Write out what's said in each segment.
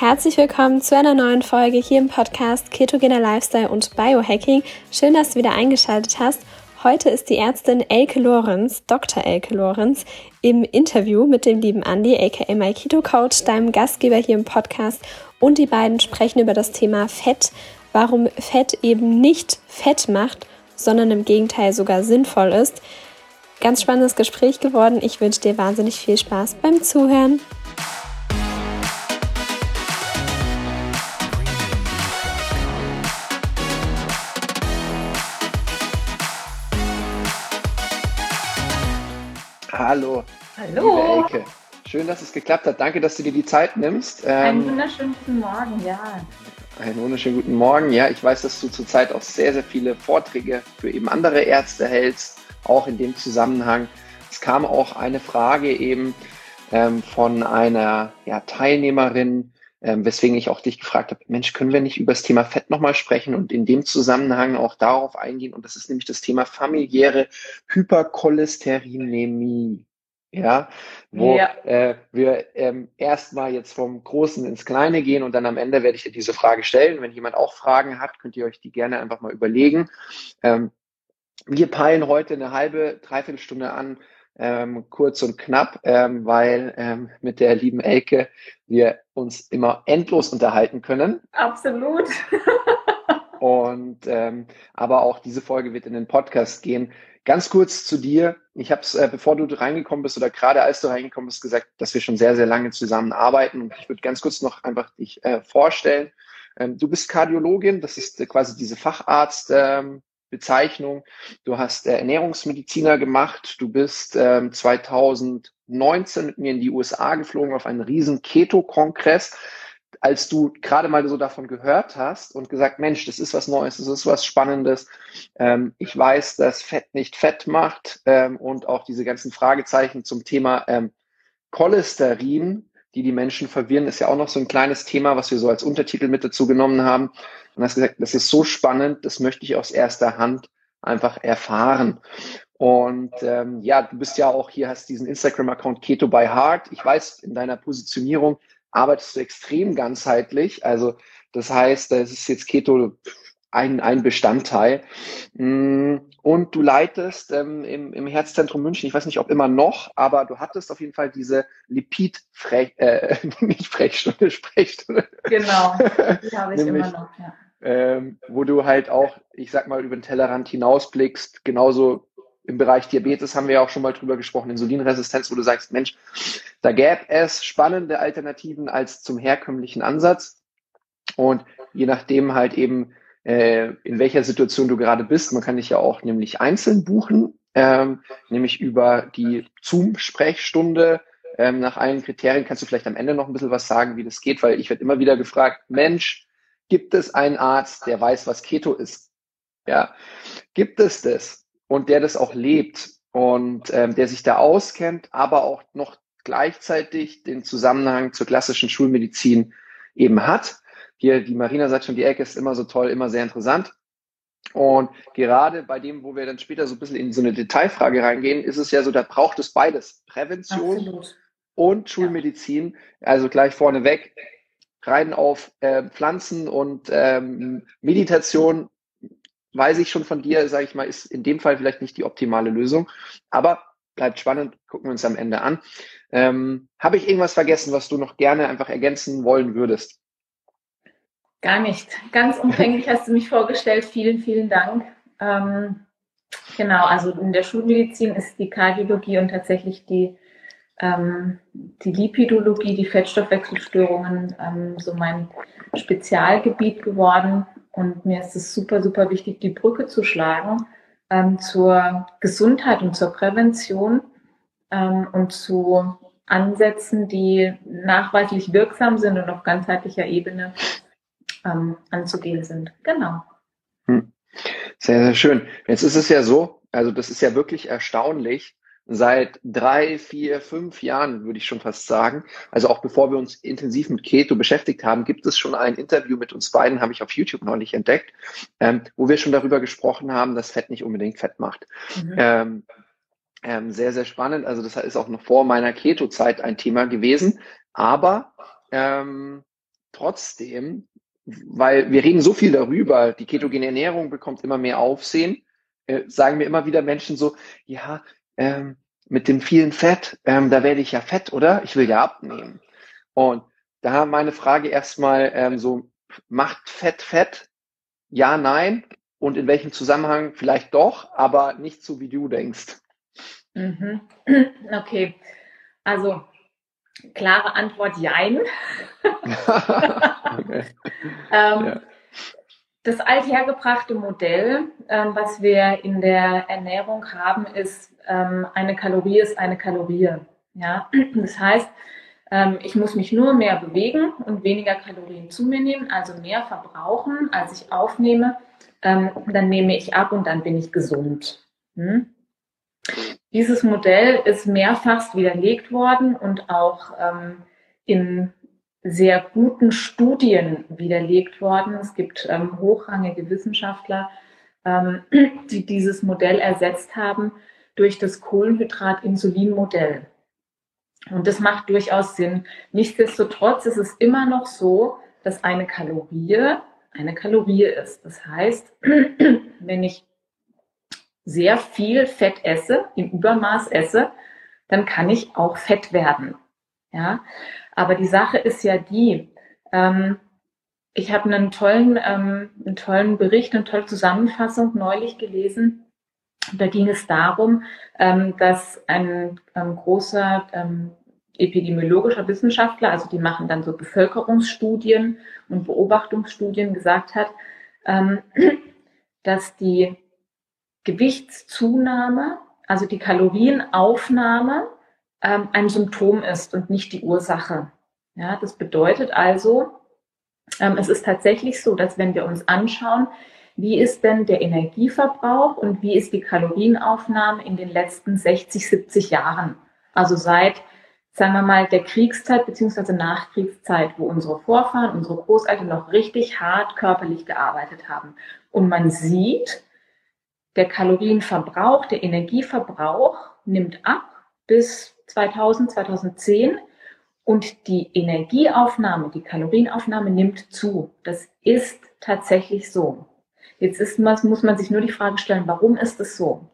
Herzlich willkommen zu einer neuen Folge hier im Podcast Ketogener Lifestyle und Biohacking. Schön, dass du wieder eingeschaltet hast. Heute ist die Ärztin Elke Lorenz, Dr. Elke Lorenz, im Interview mit dem lieben Andy, aka My Keto Coach, deinem Gastgeber hier im Podcast. Und die beiden sprechen über das Thema Fett, warum Fett eben nicht Fett macht, sondern im Gegenteil sogar sinnvoll ist. Ganz spannendes Gespräch geworden. Ich wünsche dir wahnsinnig viel Spaß beim Zuhören. Hallo. Hallo. Liebe Elke. Schön, dass es geklappt hat. Danke, dass du dir die Zeit nimmst. Ähm, einen wunderschönen guten Morgen, ja. Einen wunderschönen guten Morgen. Ja, ich weiß, dass du zurzeit auch sehr, sehr viele Vorträge für eben andere Ärzte hältst, auch in dem Zusammenhang. Es kam auch eine Frage eben ähm, von einer ja, Teilnehmerin, ähm, weswegen ich auch dich gefragt habe, Mensch, können wir nicht über das Thema Fett nochmal sprechen und in dem Zusammenhang auch darauf eingehen? Und das ist nämlich das Thema familiäre Hypercholesterinämie. Ja, wo ja. Äh, wir ähm, erstmal jetzt vom Großen ins Kleine gehen und dann am Ende werde ich dir diese Frage stellen. Wenn jemand auch Fragen hat, könnt ihr euch die gerne einfach mal überlegen. Ähm, wir peilen heute eine halbe, dreiviertel Stunde an, ähm, kurz und knapp, ähm, weil ähm, mit der lieben Elke wir uns immer endlos unterhalten können. Absolut. und ähm, aber auch diese Folge wird in den Podcast gehen. Ganz kurz zu dir. Ich habe es, äh, bevor du reingekommen bist oder gerade als du reingekommen bist, gesagt, dass wir schon sehr, sehr lange zusammenarbeiten. Und ich würde ganz kurz noch einfach dich äh, vorstellen. Ähm, du bist Kardiologin, das ist äh, quasi diese Facharzt. Ähm, Bezeichnung. Du hast äh, Ernährungsmediziner gemacht. Du bist ähm, 2019 mit mir in die USA geflogen auf einen riesen Keto-Kongress. Als du gerade mal so davon gehört hast und gesagt, Mensch, das ist was Neues, das ist was Spannendes. Ähm, ich weiß, dass Fett nicht Fett macht ähm, und auch diese ganzen Fragezeichen zum Thema ähm, Cholesterin die die Menschen verwirren, ist ja auch noch so ein kleines Thema, was wir so als Untertitel mit dazu genommen haben. Und hast gesagt, das ist so spannend, das möchte ich aus erster Hand einfach erfahren. Und ähm, ja, du bist ja auch hier, hast diesen Instagram-Account Keto by Heart. Ich weiß, in deiner Positionierung arbeitest du extrem ganzheitlich. Also das heißt, das ist jetzt Keto ein, ein Bestandteil. Mm, und du leitest ähm, im, im Herzzentrum München, ich weiß nicht, ob immer noch, aber du hattest auf jeden Fall diese Lipid-Frech, äh, nicht Frechstunde, Sprechstunde. Genau, die habe ich Nämlich, immer noch, ja. Ähm, wo du halt auch, ich sag mal, über den Tellerrand hinausblickst, genauso im Bereich Diabetes haben wir ja auch schon mal drüber gesprochen, Insulinresistenz, wo du sagst, Mensch, da gäbe es spannende Alternativen als zum herkömmlichen Ansatz. Und je nachdem halt eben, äh, in welcher Situation du gerade bist. Man kann dich ja auch nämlich einzeln buchen, ähm, nämlich über die Zoom-Sprechstunde. Ähm, nach allen Kriterien kannst du vielleicht am Ende noch ein bisschen was sagen, wie das geht, weil ich werde immer wieder gefragt, Mensch, gibt es einen Arzt, der weiß, was Keto ist? Ja, gibt es das und der das auch lebt und ähm, der sich da auskennt, aber auch noch gleichzeitig den Zusammenhang zur klassischen Schulmedizin eben hat hier, die Marina sagt schon, die Ecke ist immer so toll, immer sehr interessant. Und gerade bei dem, wo wir dann später so ein bisschen in so eine Detailfrage reingehen, ist es ja so, da braucht es beides. Prävention Absolut. und Schulmedizin. Ja. Also gleich vorneweg, rein auf äh, Pflanzen und ähm, Meditation, weiß ich schon von dir, sage ich mal, ist in dem Fall vielleicht nicht die optimale Lösung. Aber bleibt spannend, gucken wir uns am Ende an. Ähm, Habe ich irgendwas vergessen, was du noch gerne einfach ergänzen wollen würdest? Gar nicht. Ganz umfänglich hast du mich vorgestellt. Vielen, vielen Dank. Ähm, genau, also in der Schulmedizin ist die Kardiologie und tatsächlich die, ähm, die Lipidologie, die Fettstoffwechselstörungen, ähm, so mein Spezialgebiet geworden. Und mir ist es super, super wichtig, die Brücke zu schlagen ähm, zur Gesundheit und zur Prävention ähm, und zu Ansätzen, die nachweislich wirksam sind und auf ganzheitlicher Ebene ähm, anzugehen sind. Genau. Hm. Sehr, sehr schön. Jetzt ist es ja so, also das ist ja wirklich erstaunlich. Seit drei, vier, fünf Jahren würde ich schon fast sagen. Also auch bevor wir uns intensiv mit Keto beschäftigt haben, gibt es schon ein Interview mit uns beiden, habe ich auf YouTube neulich entdeckt, ähm, wo wir schon darüber gesprochen haben, dass Fett nicht unbedingt Fett macht. Mhm. Ähm, ähm, sehr, sehr spannend. Also das ist auch noch vor meiner Keto-Zeit ein Thema gewesen. Aber ähm, trotzdem, weil wir reden so viel darüber, die ketogene Ernährung bekommt immer mehr Aufsehen, äh, sagen mir immer wieder Menschen so, ja, ähm, mit dem vielen Fett, ähm, da werde ich ja fett, oder? Ich will ja abnehmen. Und da meine Frage erstmal ähm, so, macht Fett Fett? Ja, nein. Und in welchem Zusammenhang? Vielleicht doch, aber nicht so, wie du denkst. Mhm. Okay. Also, klare Antwort, jein. okay. ähm, ja. Das althergebrachte Modell, ähm, was wir in der Ernährung haben, ist, ähm, eine Kalorie ist eine Kalorie. Ja? Das heißt, ähm, ich muss mich nur mehr bewegen und weniger Kalorien zu mir nehmen, also mehr verbrauchen, als ich aufnehme. Ähm, dann nehme ich ab und dann bin ich gesund. Hm? Dieses Modell ist mehrfach widerlegt worden und auch ähm, in sehr guten Studien widerlegt worden. Es gibt ähm, hochrangige Wissenschaftler, ähm, die dieses Modell ersetzt haben durch das Kohlenhydrat-Insulin-Modell. Und das macht durchaus Sinn. Nichtsdestotrotz ist es immer noch so, dass eine Kalorie eine Kalorie ist. Das heißt, wenn ich sehr viel Fett esse, im Übermaß esse, dann kann ich auch fett werden. Ja, aber die Sache ist ja die, ähm, ich habe einen tollen, ähm, einen tollen Bericht, eine tolle Zusammenfassung neulich gelesen. Da ging es darum, ähm, dass ein ähm, großer ähm, epidemiologischer Wissenschaftler, also die machen dann so Bevölkerungsstudien und Beobachtungsstudien, gesagt hat, ähm, dass die Gewichtszunahme, also die Kalorienaufnahme, ähm, ein Symptom ist und nicht die Ursache. Ja, das bedeutet also, ähm, es ist tatsächlich so, dass wenn wir uns anschauen, wie ist denn der Energieverbrauch und wie ist die Kalorienaufnahme in den letzten 60, 70 Jahren, also seit sagen wir mal, der Kriegszeit beziehungsweise Nachkriegszeit, wo unsere Vorfahren, unsere Großeltern noch richtig hart körperlich gearbeitet haben. Und man sieht, der Kalorienverbrauch, der Energieverbrauch nimmt ab bis 2000, 2010 und die Energieaufnahme, die Kalorienaufnahme nimmt zu. Das ist tatsächlich so. Jetzt ist, muss man sich nur die Frage stellen, warum ist es so?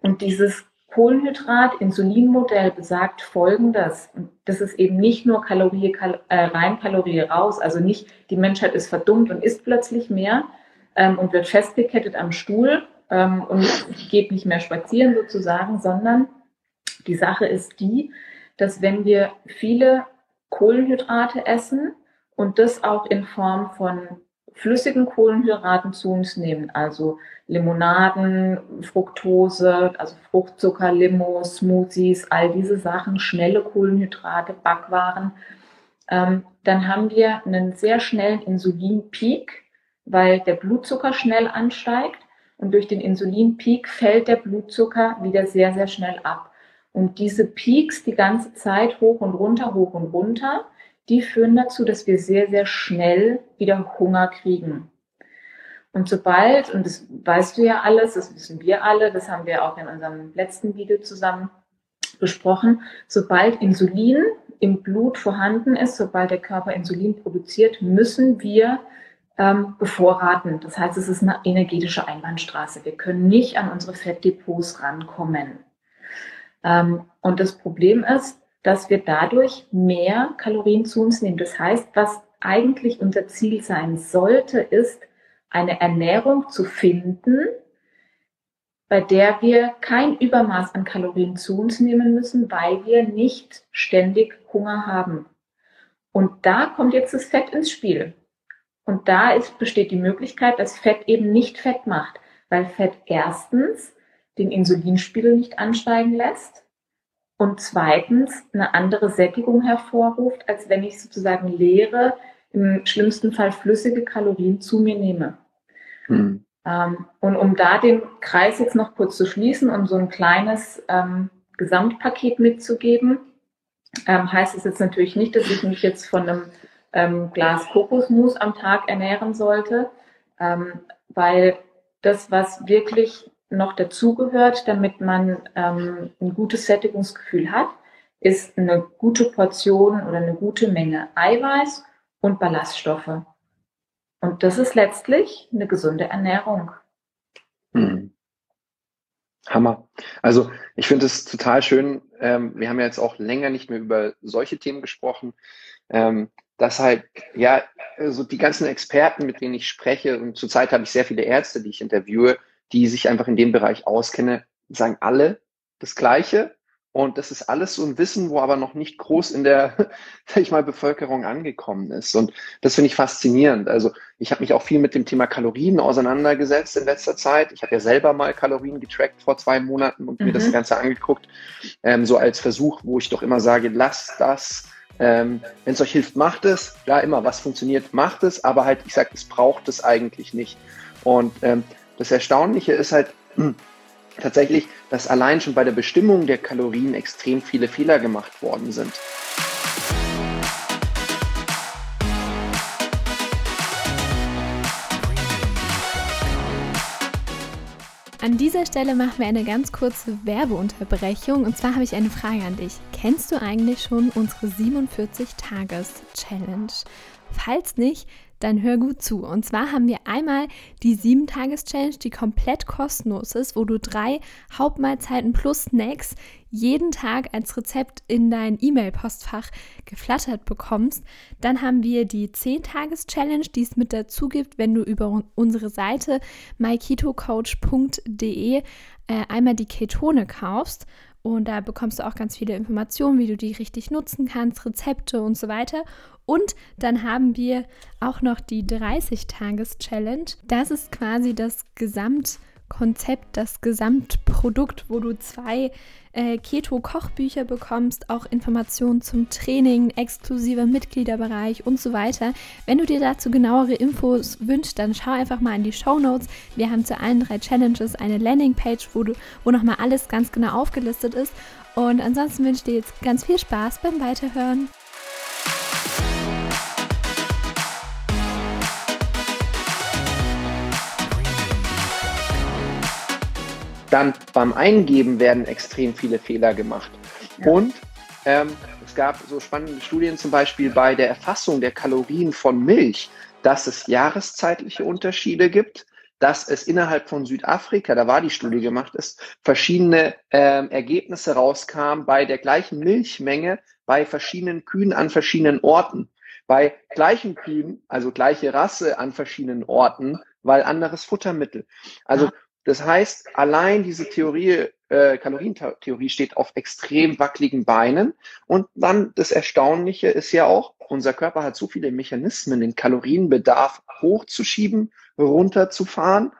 Und dieses Kohlenhydrat-Insulin-Modell besagt Folgendes. Das ist eben nicht nur Kalorie kal äh, rein, Kalorie raus. Also nicht, die Menschheit ist verdummt und isst plötzlich mehr ähm, und wird festgekettet am Stuhl ähm, und geht nicht mehr spazieren sozusagen, sondern die Sache ist die, dass wenn wir viele Kohlenhydrate essen und das auch in Form von flüssigen Kohlenhydraten zu uns nehmen, also Limonaden, Fructose, also Fruchtzucker, Limo, Smoothies, all diese Sachen, schnelle Kohlenhydrate, Backwaren, ähm, dann haben wir einen sehr schnellen Insulinpeak, weil der Blutzucker schnell ansteigt und durch den Insulinpeak fällt der Blutzucker wieder sehr, sehr schnell ab. Und diese Peaks die ganze Zeit hoch und runter, hoch und runter, die führen dazu, dass wir sehr, sehr schnell wieder Hunger kriegen. Und sobald, und das weißt du ja alles, das wissen wir alle, das haben wir auch in unserem letzten Video zusammen besprochen, sobald Insulin im Blut vorhanden ist, sobald der Körper Insulin produziert, müssen wir ähm, bevorraten. Das heißt, es ist eine energetische Einbahnstraße. Wir können nicht an unsere Fettdepots rankommen. Ähm, und das Problem ist, dass wir dadurch mehr Kalorien zu uns nehmen. Das heißt, was eigentlich unser Ziel sein sollte, ist, eine Ernährung zu finden, bei der wir kein Übermaß an Kalorien zu uns nehmen müssen, weil wir nicht ständig Hunger haben. Und da kommt jetzt das Fett ins Spiel. Und da ist, besteht die Möglichkeit, dass Fett eben nicht Fett macht, weil Fett erstens den Insulinspiegel nicht ansteigen lässt und zweitens eine andere Sättigung hervorruft, als wenn ich sozusagen leere, im schlimmsten Fall flüssige Kalorien zu mir nehme. Mhm. Ähm, und um da den Kreis jetzt noch kurz zu schließen und so ein kleines ähm, Gesamtpaket mitzugeben, ähm, heißt es jetzt natürlich nicht, dass ich mich jetzt von einem ähm, Glas Kokosmus am Tag ernähren sollte, ähm, weil das, was wirklich noch dazugehört, damit man ähm, ein gutes Sättigungsgefühl hat, ist eine gute Portion oder eine gute Menge Eiweiß und Ballaststoffe. Und das ist letztlich eine gesunde Ernährung. Hm. Hammer. Also ich finde es total schön. Ähm, wir haben ja jetzt auch länger nicht mehr über solche Themen gesprochen, ähm, dass halt, ja, also die ganzen Experten, mit denen ich spreche, und zurzeit habe ich sehr viele Ärzte, die ich interviewe, die sich einfach in dem Bereich auskennen, sagen alle das Gleiche. Und das ist alles so ein Wissen, wo aber noch nicht groß in der, sag ich mal, Bevölkerung angekommen ist. Und das finde ich faszinierend. Also ich habe mich auch viel mit dem Thema Kalorien auseinandergesetzt in letzter Zeit. Ich habe ja selber mal Kalorien getrackt vor zwei Monaten und mhm. mir das mhm. Ganze angeguckt, ähm, so als Versuch, wo ich doch immer sage, lass das. Ähm, Wenn es euch hilft, macht es. Ja, immer, was funktioniert, macht es. Aber halt, ich sage, es braucht es eigentlich nicht. Und ähm, das Erstaunliche ist halt, tatsächlich, dass allein schon bei der Bestimmung der Kalorien extrem viele Fehler gemacht worden sind. An dieser Stelle machen wir eine ganz kurze Werbeunterbrechung. Und zwar habe ich eine Frage an dich. Kennst du eigentlich schon unsere 47-Tages-Challenge? Falls nicht, dann hör gut zu. Und zwar haben wir einmal die 7-Tages-Challenge, die komplett kostenlos ist, wo du drei Hauptmahlzeiten plus Snacks jeden Tag als Rezept in dein E-Mail-Postfach geflattert bekommst. Dann haben wir die 10-Tages-Challenge, die es mit dazu gibt, wenn du über unsere Seite myketocoach.de äh, einmal die Ketone kaufst. Und da bekommst du auch ganz viele Informationen, wie du die richtig nutzen kannst, Rezepte und so weiter. Und dann haben wir auch noch die 30-Tages-Challenge. Das ist quasi das Gesamtkonzept, das Gesamtprodukt, wo du zwei äh, Keto-Kochbücher bekommst, auch Informationen zum Training, exklusiver Mitgliederbereich und so weiter. Wenn du dir dazu genauere Infos wünschst, dann schau einfach mal in die Show Notes. Wir haben zu allen drei Challenges eine Landingpage, wo, wo nochmal alles ganz genau aufgelistet ist. Und ansonsten wünsche ich dir jetzt ganz viel Spaß beim Weiterhören. Dann beim Eingeben werden extrem viele Fehler gemacht. Ja. Und ähm, es gab so spannende Studien zum Beispiel bei der Erfassung der Kalorien von Milch, dass es jahreszeitliche Unterschiede gibt, dass es innerhalb von Südafrika, da war die Studie gemacht ist, verschiedene ähm, Ergebnisse rauskamen bei der gleichen Milchmenge bei verschiedenen Kühen an verschiedenen Orten. Bei gleichen Kühen, also gleiche Rasse an verschiedenen Orten, weil anderes Futtermittel. Also das heißt, allein diese Theorie, äh, Kalorientheorie steht auf extrem wackeligen Beinen. Und dann das Erstaunliche ist ja auch, unser Körper hat so viele Mechanismen, den Kalorienbedarf hochzuschieben, runterzufahren.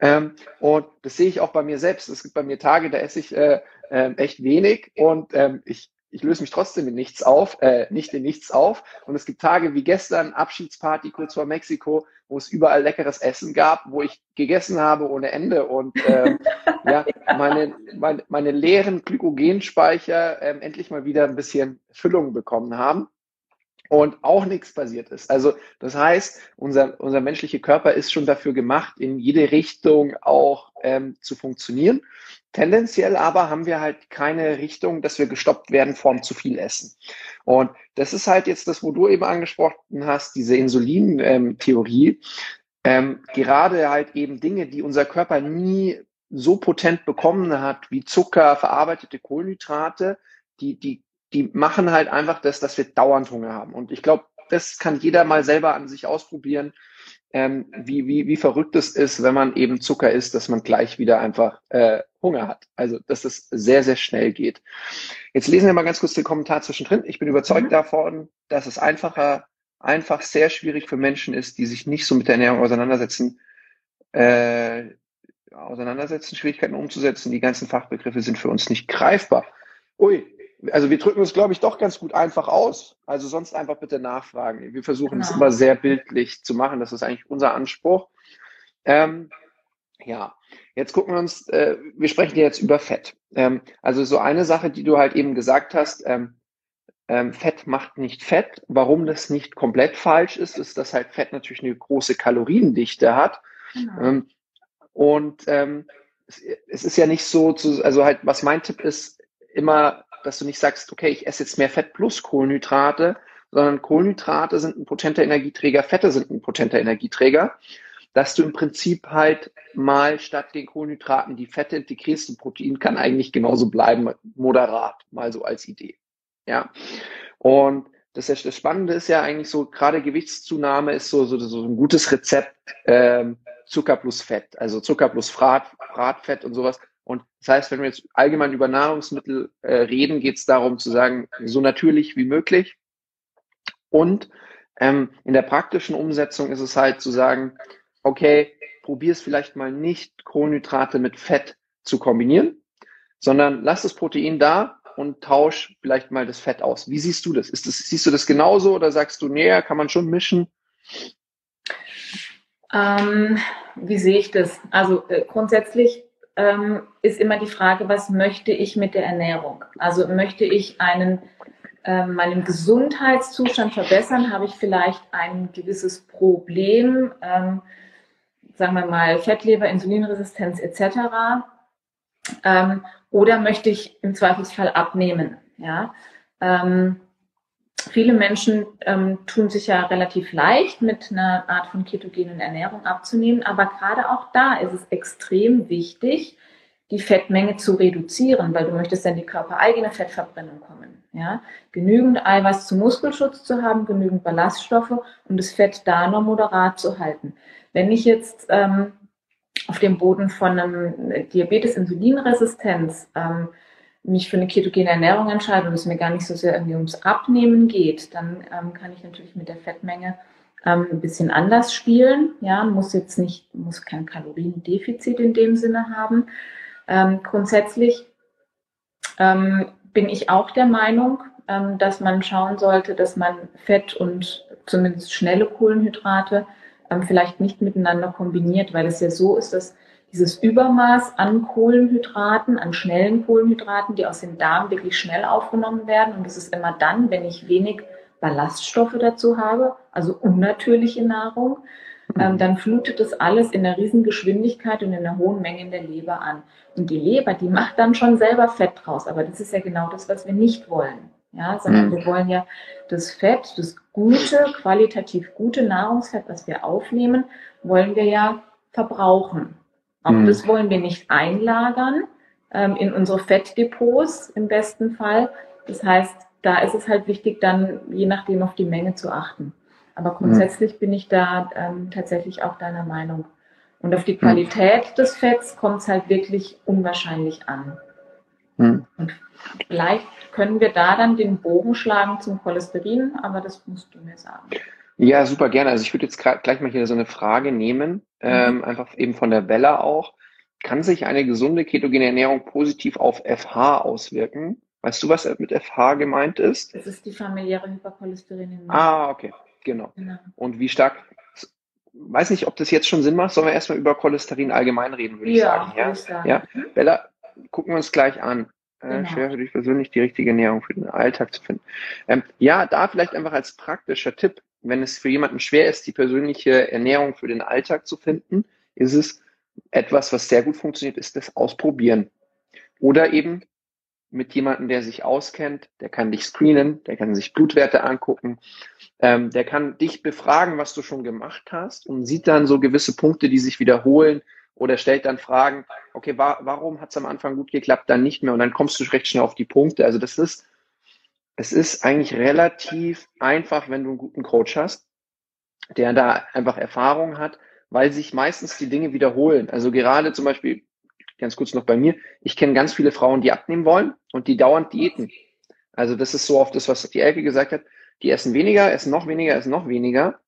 Ähm, und das sehe ich auch bei mir selbst. Es gibt bei mir Tage, da esse ich äh, äh, echt wenig und ähm, ich ich löse mich trotzdem in nichts auf, äh, nicht in nichts auf. Und es gibt Tage wie gestern, Abschiedsparty kurz vor Mexiko, wo es überall leckeres Essen gab, wo ich gegessen habe ohne Ende und äh, ja, meine, meine, meine leeren Glykogenspeicher äh, endlich mal wieder ein bisschen Füllung bekommen haben und auch nichts passiert ist. Also das heißt, unser, unser menschlicher Körper ist schon dafür gemacht, in jede Richtung auch ähm, zu funktionieren. Tendenziell aber haben wir halt keine Richtung, dass wir gestoppt werden vom zu viel Essen. Und das ist halt jetzt das, wo du eben angesprochen hast, diese Insulin-Theorie. Ähm, gerade halt eben Dinge, die unser Körper nie so potent bekommen hat, wie Zucker, verarbeitete Kohlenhydrate, die, die, die machen halt einfach das, dass wir dauernd Hunger haben. Und ich glaube, das kann jeder mal selber an sich ausprobieren ähm, wie, wie, wie verrückt es ist, wenn man eben Zucker isst, dass man gleich wieder einfach äh, Hunger hat. Also, dass es sehr, sehr schnell geht. Jetzt lesen wir mal ganz kurz den Kommentar zwischendrin. Ich bin überzeugt mhm. davon, dass es einfacher, einfach sehr schwierig für Menschen ist, die sich nicht so mit der Ernährung auseinandersetzen, äh, auseinandersetzen, Schwierigkeiten umzusetzen. Die ganzen Fachbegriffe sind für uns nicht greifbar. Ui, also wir drücken uns, glaube ich, doch ganz gut einfach aus. Also sonst einfach bitte nachfragen. Wir versuchen es genau. immer sehr bildlich zu machen. Das ist eigentlich unser Anspruch. Ähm, ja, jetzt gucken wir uns, äh, wir sprechen jetzt über Fett. Ähm, also so eine Sache, die du halt eben gesagt hast, ähm, ähm, Fett macht nicht Fett. Warum das nicht komplett falsch ist, ist, dass halt Fett natürlich eine große Kaloriendichte hat. Genau. Ähm, und ähm, es, es, ist ja nicht so, zu, also halt, was mein Tipp ist, immer dass du nicht sagst, okay, ich esse jetzt mehr Fett plus Kohlenhydrate, sondern Kohlenhydrate sind ein potenter Energieträger, Fette sind ein potenter Energieträger, dass du im Prinzip halt mal statt den Kohlenhydraten die Fette integrierst und Protein kann eigentlich genauso bleiben, moderat, mal so als Idee. Ja. Und das, das Spannende ist ja eigentlich so, gerade Gewichtszunahme ist so, so, so ein gutes Rezept, ähm, Zucker plus Fett, also Zucker plus Frat, Fratfett und sowas. Und das heißt, wenn wir jetzt allgemein über Nahrungsmittel äh, reden, geht es darum zu sagen, so natürlich wie möglich. Und ähm, in der praktischen Umsetzung ist es halt zu sagen, okay, probier es vielleicht mal nicht, Kohlenhydrate mit Fett zu kombinieren, sondern lass das Protein da und tausch vielleicht mal das Fett aus. Wie siehst du das? Ist das siehst du das genauso oder sagst du, nee, kann man schon mischen? Ähm, wie sehe ich das? Also äh, grundsätzlich ähm, ist immer die Frage, was möchte ich mit der Ernährung? Also möchte ich einen äh, meinen Gesundheitszustand verbessern? Habe ich vielleicht ein gewisses Problem, ähm, sagen wir mal Fettleber, Insulinresistenz etc. Ähm, oder möchte ich im Zweifelsfall abnehmen? Ja. Ähm, viele Menschen ähm, tun sich ja relativ leicht mit einer Art von ketogenen Ernährung abzunehmen, aber gerade auch da ist es extrem wichtig, die Fettmenge zu reduzieren, weil du möchtest ja in die körpereigene Fettverbrennung kommen. Ja? Genügend Eiweiß zum Muskelschutz zu haben, genügend Ballaststoffe und das Fett da noch moderat zu halten. Wenn ich jetzt ähm, auf dem Boden von einem Diabetes-Insulinresistenz ähm, mich für eine ketogene Ernährung entscheide und es mir gar nicht so sehr irgendwie ums Abnehmen geht, dann ähm, kann ich natürlich mit der Fettmenge ähm, ein bisschen anders spielen. Ja, muss jetzt nicht, muss kein Kaloriendefizit in dem Sinne haben. Ähm, grundsätzlich ähm, bin ich auch der Meinung, ähm, dass man schauen sollte, dass man Fett und zumindest schnelle Kohlenhydrate ähm, vielleicht nicht miteinander kombiniert, weil es ja so ist, dass dieses Übermaß an Kohlenhydraten, an schnellen Kohlenhydraten, die aus dem Darm wirklich schnell aufgenommen werden. Und das ist immer dann, wenn ich wenig Ballaststoffe dazu habe, also unnatürliche Nahrung, ähm, dann flutet das alles in einer riesen Geschwindigkeit und in einer hohen Menge in der Leber an. Und die Leber, die macht dann schon selber Fett draus. Aber das ist ja genau das, was wir nicht wollen. Ja, sondern mhm. wir wollen ja das Fett, das gute, qualitativ gute Nahrungsfett, was wir aufnehmen, wollen wir ja verbrauchen. Auch mhm. das wollen wir nicht einlagern ähm, in unsere Fettdepots im besten Fall. Das heißt, da ist es halt wichtig, dann je nachdem auf die Menge zu achten. Aber mhm. grundsätzlich mhm. bin ich da ähm, tatsächlich auch deiner Meinung. Und auf die mhm. Qualität des Fetts kommt es halt wirklich unwahrscheinlich an. Mhm. Und vielleicht können wir da dann den Bogen schlagen zum Cholesterin, aber das musst du mir sagen. Ja, super gerne. Also ich würde jetzt gleich mal hier so eine Frage nehmen, ähm, mhm. einfach eben von der Bella auch. Kann sich eine gesunde ketogene Ernährung positiv auf FH auswirken? Weißt du, was mit FH gemeint ist? Das ist die familiäre Hypercholesterinnämie. Ah, okay, genau. genau. Und wie stark, weiß nicht, ob das jetzt schon Sinn macht, sollen wir erstmal über Cholesterin allgemein reden, würde ja, ich sagen. Ja, ich sagen. ja. Bella, gucken wir uns gleich an. Äh, genau. Schwer für dich persönlich die richtige Ernährung für den Alltag zu finden. Ähm, ja, da vielleicht einfach als praktischer Tipp, wenn es für jemanden schwer ist, die persönliche Ernährung für den Alltag zu finden, ist es etwas, was sehr gut funktioniert, ist das Ausprobieren. Oder eben mit jemandem, der sich auskennt, der kann dich screenen, der kann sich Blutwerte angucken, ähm, der kann dich befragen, was du schon gemacht hast und sieht dann so gewisse Punkte, die sich wiederholen oder stellt dann Fragen, okay, wa warum hat es am Anfang gut geklappt, dann nicht mehr und dann kommst du recht schnell auf die Punkte. Also das ist es ist eigentlich relativ einfach, wenn du einen guten Coach hast, der da einfach Erfahrung hat, weil sich meistens die Dinge wiederholen. Also gerade zum Beispiel, ganz kurz noch bei mir, ich kenne ganz viele Frauen, die abnehmen wollen und die dauernd Diäten. Also das ist so oft das, was die Elke gesagt hat. Die essen weniger, essen noch weniger, essen noch weniger.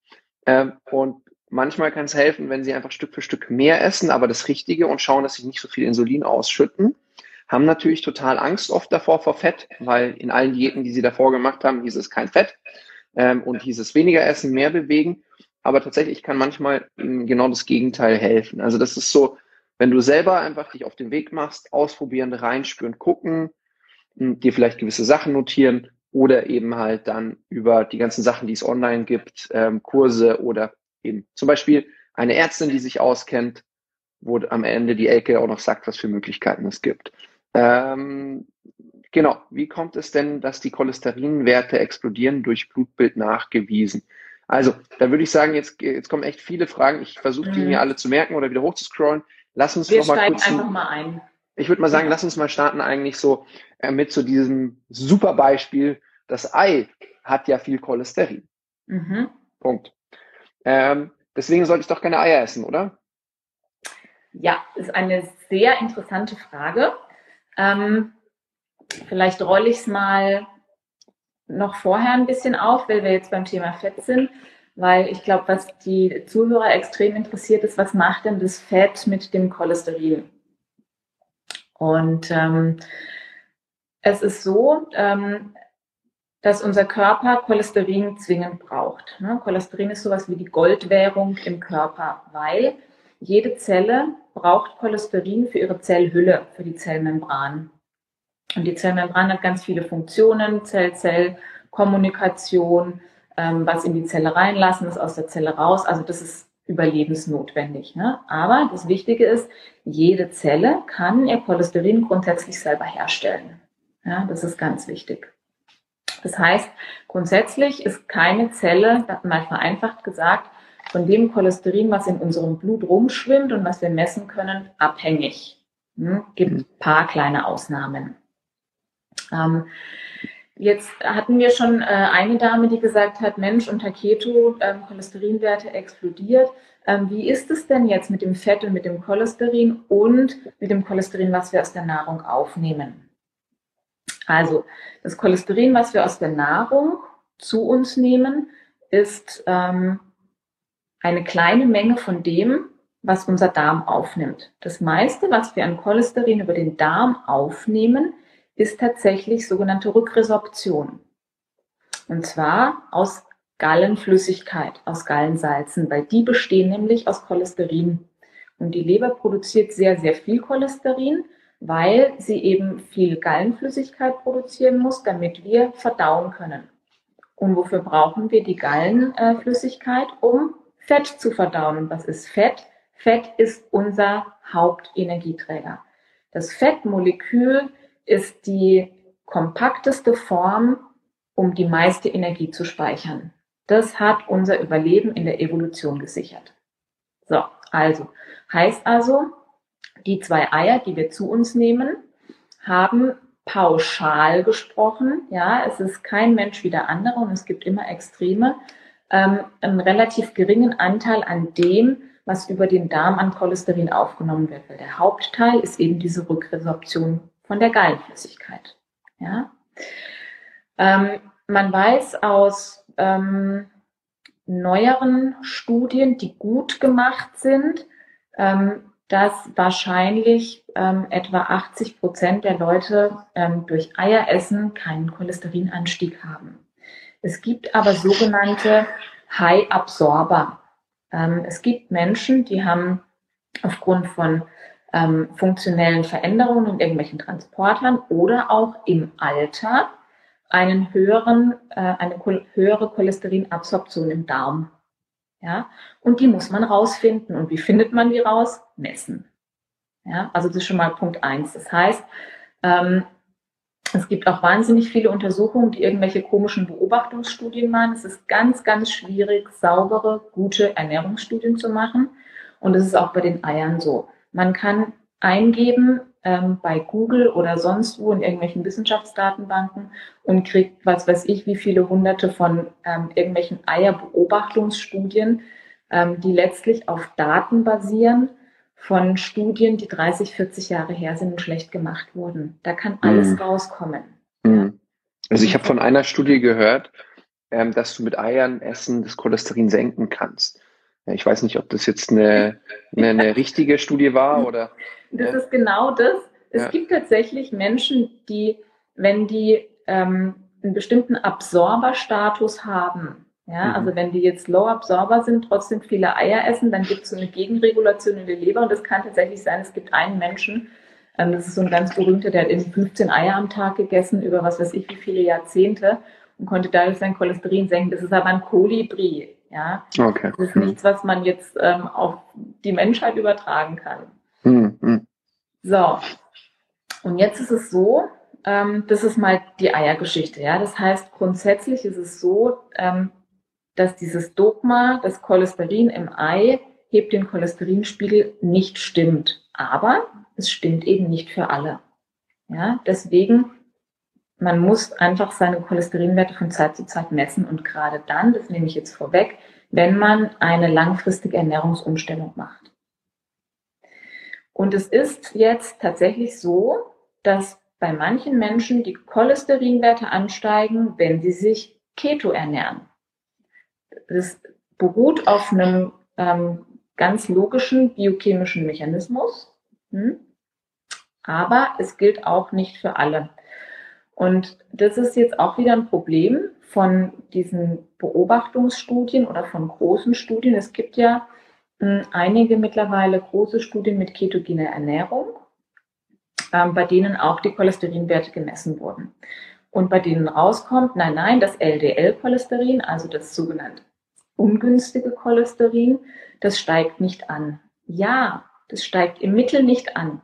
Ähm, und manchmal kann es helfen, wenn sie einfach Stück für Stück mehr essen, aber das Richtige und schauen, dass sie nicht so viel Insulin ausschütten haben natürlich total Angst oft davor vor Fett, weil in allen Diäten, die sie davor gemacht haben, hieß es kein Fett ähm, und hieß es weniger essen, mehr bewegen. Aber tatsächlich kann manchmal genau das Gegenteil helfen. Also das ist so, wenn du selber einfach dich auf den Weg machst, ausprobieren, reinspüren, gucken, hm, dir vielleicht gewisse Sachen notieren oder eben halt dann über die ganzen Sachen, die es online gibt, ähm, Kurse oder eben zum Beispiel eine Ärztin, die sich auskennt, wo am Ende die Elke auch noch sagt, was für Möglichkeiten es gibt. Ähm, genau, wie kommt es denn, dass die Cholesterinwerte explodieren durch Blutbild nachgewiesen? Also, da würde ich sagen, jetzt, jetzt kommen echt viele Fragen. Ich versuche die mhm. mir alle zu merken oder wieder hochzuscrollen. Lass uns Wir noch mal kurz. einfach mal ein. Ich würde mal sagen, ja. lass uns mal starten eigentlich so äh, mit so diesem super Beispiel. Das Ei hat ja viel Cholesterin. Mhm. Punkt. Ähm, deswegen sollte ich doch keine Eier essen, oder? Ja, ist eine sehr interessante Frage. Ähm, vielleicht rolle ich es mal noch vorher ein bisschen auf, weil wir jetzt beim Thema Fett sind, weil ich glaube, was die Zuhörer extrem interessiert ist, was macht denn das Fett mit dem Cholesterin? Und ähm, es ist so, ähm, dass unser Körper Cholesterin zwingend braucht. Ne? Cholesterin ist sowas wie die Goldwährung im Körper, weil jede Zelle braucht Cholesterin für ihre Zellhülle, für die Zellmembran. Und die Zellmembran hat ganz viele Funktionen, Zell-Zell-Kommunikation, ähm, was in die Zelle reinlassen, ist aus der Zelle raus. Also das ist überlebensnotwendig. Ne? Aber das Wichtige ist, jede Zelle kann ihr Cholesterin grundsätzlich selber herstellen. Ja, das ist ganz wichtig. Das heißt, grundsätzlich ist keine Zelle, mal vereinfacht gesagt, von dem Cholesterin, was in unserem Blut rumschwimmt und was wir messen können, abhängig. Hm? Gibt ein paar kleine Ausnahmen. Ähm, jetzt hatten wir schon äh, eine Dame, die gesagt hat, Mensch, unter Keto ähm, Cholesterinwerte explodiert. Ähm, wie ist es denn jetzt mit dem Fett und mit dem Cholesterin und mit dem Cholesterin, was wir aus der Nahrung aufnehmen? Also das Cholesterin, was wir aus der Nahrung zu uns nehmen, ist ähm, eine kleine Menge von dem, was unser Darm aufnimmt. Das meiste, was wir an Cholesterin über den Darm aufnehmen, ist tatsächlich sogenannte Rückresorption. Und zwar aus Gallenflüssigkeit, aus Gallensalzen, weil die bestehen nämlich aus Cholesterin. Und die Leber produziert sehr, sehr viel Cholesterin, weil sie eben viel Gallenflüssigkeit produzieren muss, damit wir verdauen können. Und wofür brauchen wir die Gallenflüssigkeit? Um Fett zu verdauen. Und was ist Fett? Fett ist unser Hauptenergieträger. Das Fettmolekül ist die kompakteste Form, um die meiste Energie zu speichern. Das hat unser Überleben in der Evolution gesichert. So, also heißt also, die zwei Eier, die wir zu uns nehmen, haben pauschal gesprochen, ja, es ist kein Mensch wie der andere und es gibt immer Extreme, ähm, einen relativ geringen Anteil an dem, was über den Darm an Cholesterin aufgenommen wird, weil der Hauptteil ist eben diese Rückresorption von der Gallenflüssigkeit. Ja? Ähm, man weiß aus ähm, neueren Studien, die gut gemacht sind, ähm, dass wahrscheinlich ähm, etwa 80 Prozent der Leute ähm, durch Eieressen keinen Cholesterinanstieg haben. Es gibt aber sogenannte High Absorber. Ähm, es gibt Menschen, die haben aufgrund von ähm, funktionellen Veränderungen in irgendwelchen Transportern oder auch im Alter einen höheren, äh, eine höhere Cholesterinabsorption im Darm. Ja, und die muss man rausfinden. Und wie findet man die raus? Messen. Ja, also das ist schon mal Punkt eins. Das heißt, ähm, es gibt auch wahnsinnig viele Untersuchungen, die irgendwelche komischen Beobachtungsstudien machen. Es ist ganz, ganz schwierig, saubere, gute Ernährungsstudien zu machen. Und es ist auch bei den Eiern so. Man kann eingeben ähm, bei Google oder sonst wo in irgendwelchen Wissenschaftsdatenbanken und kriegt, was weiß ich, wie viele hunderte von ähm, irgendwelchen Eierbeobachtungsstudien, ähm, die letztlich auf Daten basieren von Studien, die 30, 40 Jahre her sind und schlecht gemacht wurden. Da kann alles mhm. rauskommen. Mhm. Also ich habe von einer Studie gehört, ähm, dass du mit Eiern essen das Cholesterin senken kannst. Ich weiß nicht, ob das jetzt eine, eine, eine richtige Studie war oder. Das ist genau das. Es ja. gibt tatsächlich Menschen, die, wenn die ähm, einen bestimmten Absorberstatus haben, ja, mhm. also wenn die jetzt Low Absorber sind, trotzdem viele Eier essen, dann gibt es so eine Gegenregulation in der Leber und das kann tatsächlich sein, es gibt einen Menschen, ähm, das ist so ein ganz berühmter, der hat irgendwie 15 Eier am Tag gegessen über was weiß ich wie viele Jahrzehnte und konnte dadurch sein Cholesterin senken. Das ist aber ein Kolibri. Ja, okay. das ist nichts, was man jetzt ähm, auf die Menschheit übertragen kann. Mhm. So, und jetzt ist es so, ähm, das ist mal die Eiergeschichte. Ja? Das heißt, grundsätzlich ist es so, ähm, dass dieses Dogma, das Cholesterin im Ei hebt den Cholesterinspiegel, nicht stimmt. Aber es stimmt eben nicht für alle. Ja? Deswegen, man muss einfach seine Cholesterinwerte von Zeit zu Zeit messen und gerade dann, das nehme ich jetzt vorweg, wenn man eine langfristige Ernährungsumstellung macht. Und es ist jetzt tatsächlich so, dass bei manchen Menschen die Cholesterinwerte ansteigen, wenn sie sich Keto ernähren. Das beruht auf einem ähm, ganz logischen biochemischen Mechanismus, hm? aber es gilt auch nicht für alle. Und das ist jetzt auch wieder ein Problem von diesen Beobachtungsstudien oder von großen Studien. Es gibt ja hm, einige mittlerweile große Studien mit ketogener Ernährung ähm, bei denen auch die Cholesterinwerte gemessen wurden. Und bei denen rauskommt, nein, nein, das LDL-Cholesterin, also das sogenannte ungünstige Cholesterin, das steigt nicht an. Ja, das steigt im Mittel nicht an.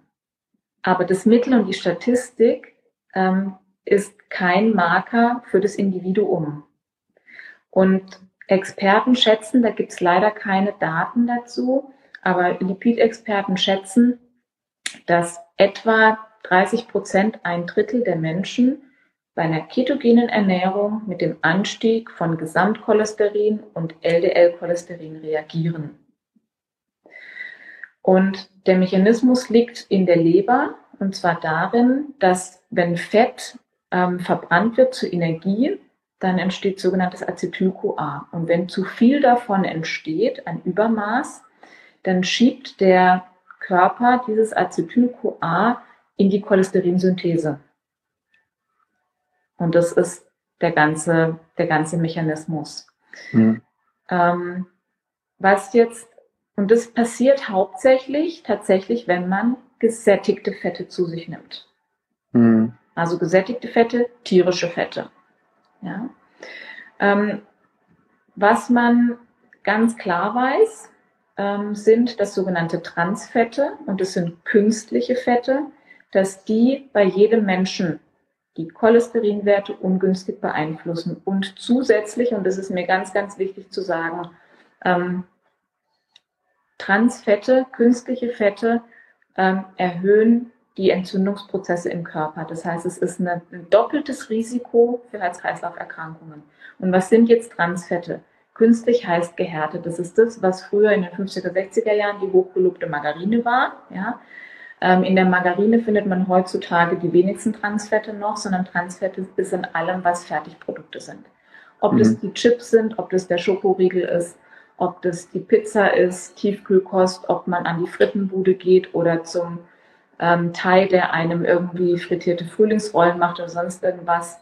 Aber das Mittel und die Statistik ähm, ist kein Marker für das Individuum. Und Experten schätzen, da gibt es leider keine Daten dazu, aber Lipidexperten schätzen, dass etwa 30 Prozent, ein Drittel der Menschen bei einer ketogenen Ernährung mit dem Anstieg von Gesamtcholesterin und LDL-Cholesterin reagieren. Und der Mechanismus liegt in der Leber und zwar darin, dass wenn Fett ähm, verbrannt wird zur Energie, dann entsteht sogenanntes Acetyl-CoA. Und wenn zu viel davon entsteht, ein Übermaß, dann schiebt der Körper dieses Acetyl-CoA in die Cholesterinsynthese. Und das ist der ganze, der ganze Mechanismus. Mhm. Ähm, was jetzt, und das passiert hauptsächlich tatsächlich, wenn man gesättigte Fette zu sich nimmt. Mhm. Also gesättigte Fette, tierische Fette. Ja. Ähm, was man ganz klar weiß, ähm, sind das sogenannte Transfette und das sind künstliche Fette, dass die bei jedem Menschen die Cholesterinwerte ungünstig beeinflussen und zusätzlich, und das ist mir ganz, ganz wichtig zu sagen, ähm, Transfette, künstliche Fette ähm, erhöhen die Entzündungsprozesse im Körper. Das heißt, es ist eine, ein doppeltes Risiko für Herz-Kreislauf-Erkrankungen. Und was sind jetzt Transfette? Künstlich heißt gehärtet. Das ist das, was früher in den 50er, 60er Jahren die hochgelobte Margarine war. Ja. Ähm, in der Margarine findet man heutzutage die wenigsten Transfette noch, sondern Transfette ist in allem, was Fertigprodukte sind. Ob mhm. das die Chips sind, ob das der Schokoriegel ist, ob das die Pizza ist, Tiefkühlkost, ob man an die Frittenbude geht oder zum ähm, Teil, der einem irgendwie frittierte Frühlingsrollen macht oder sonst irgendwas.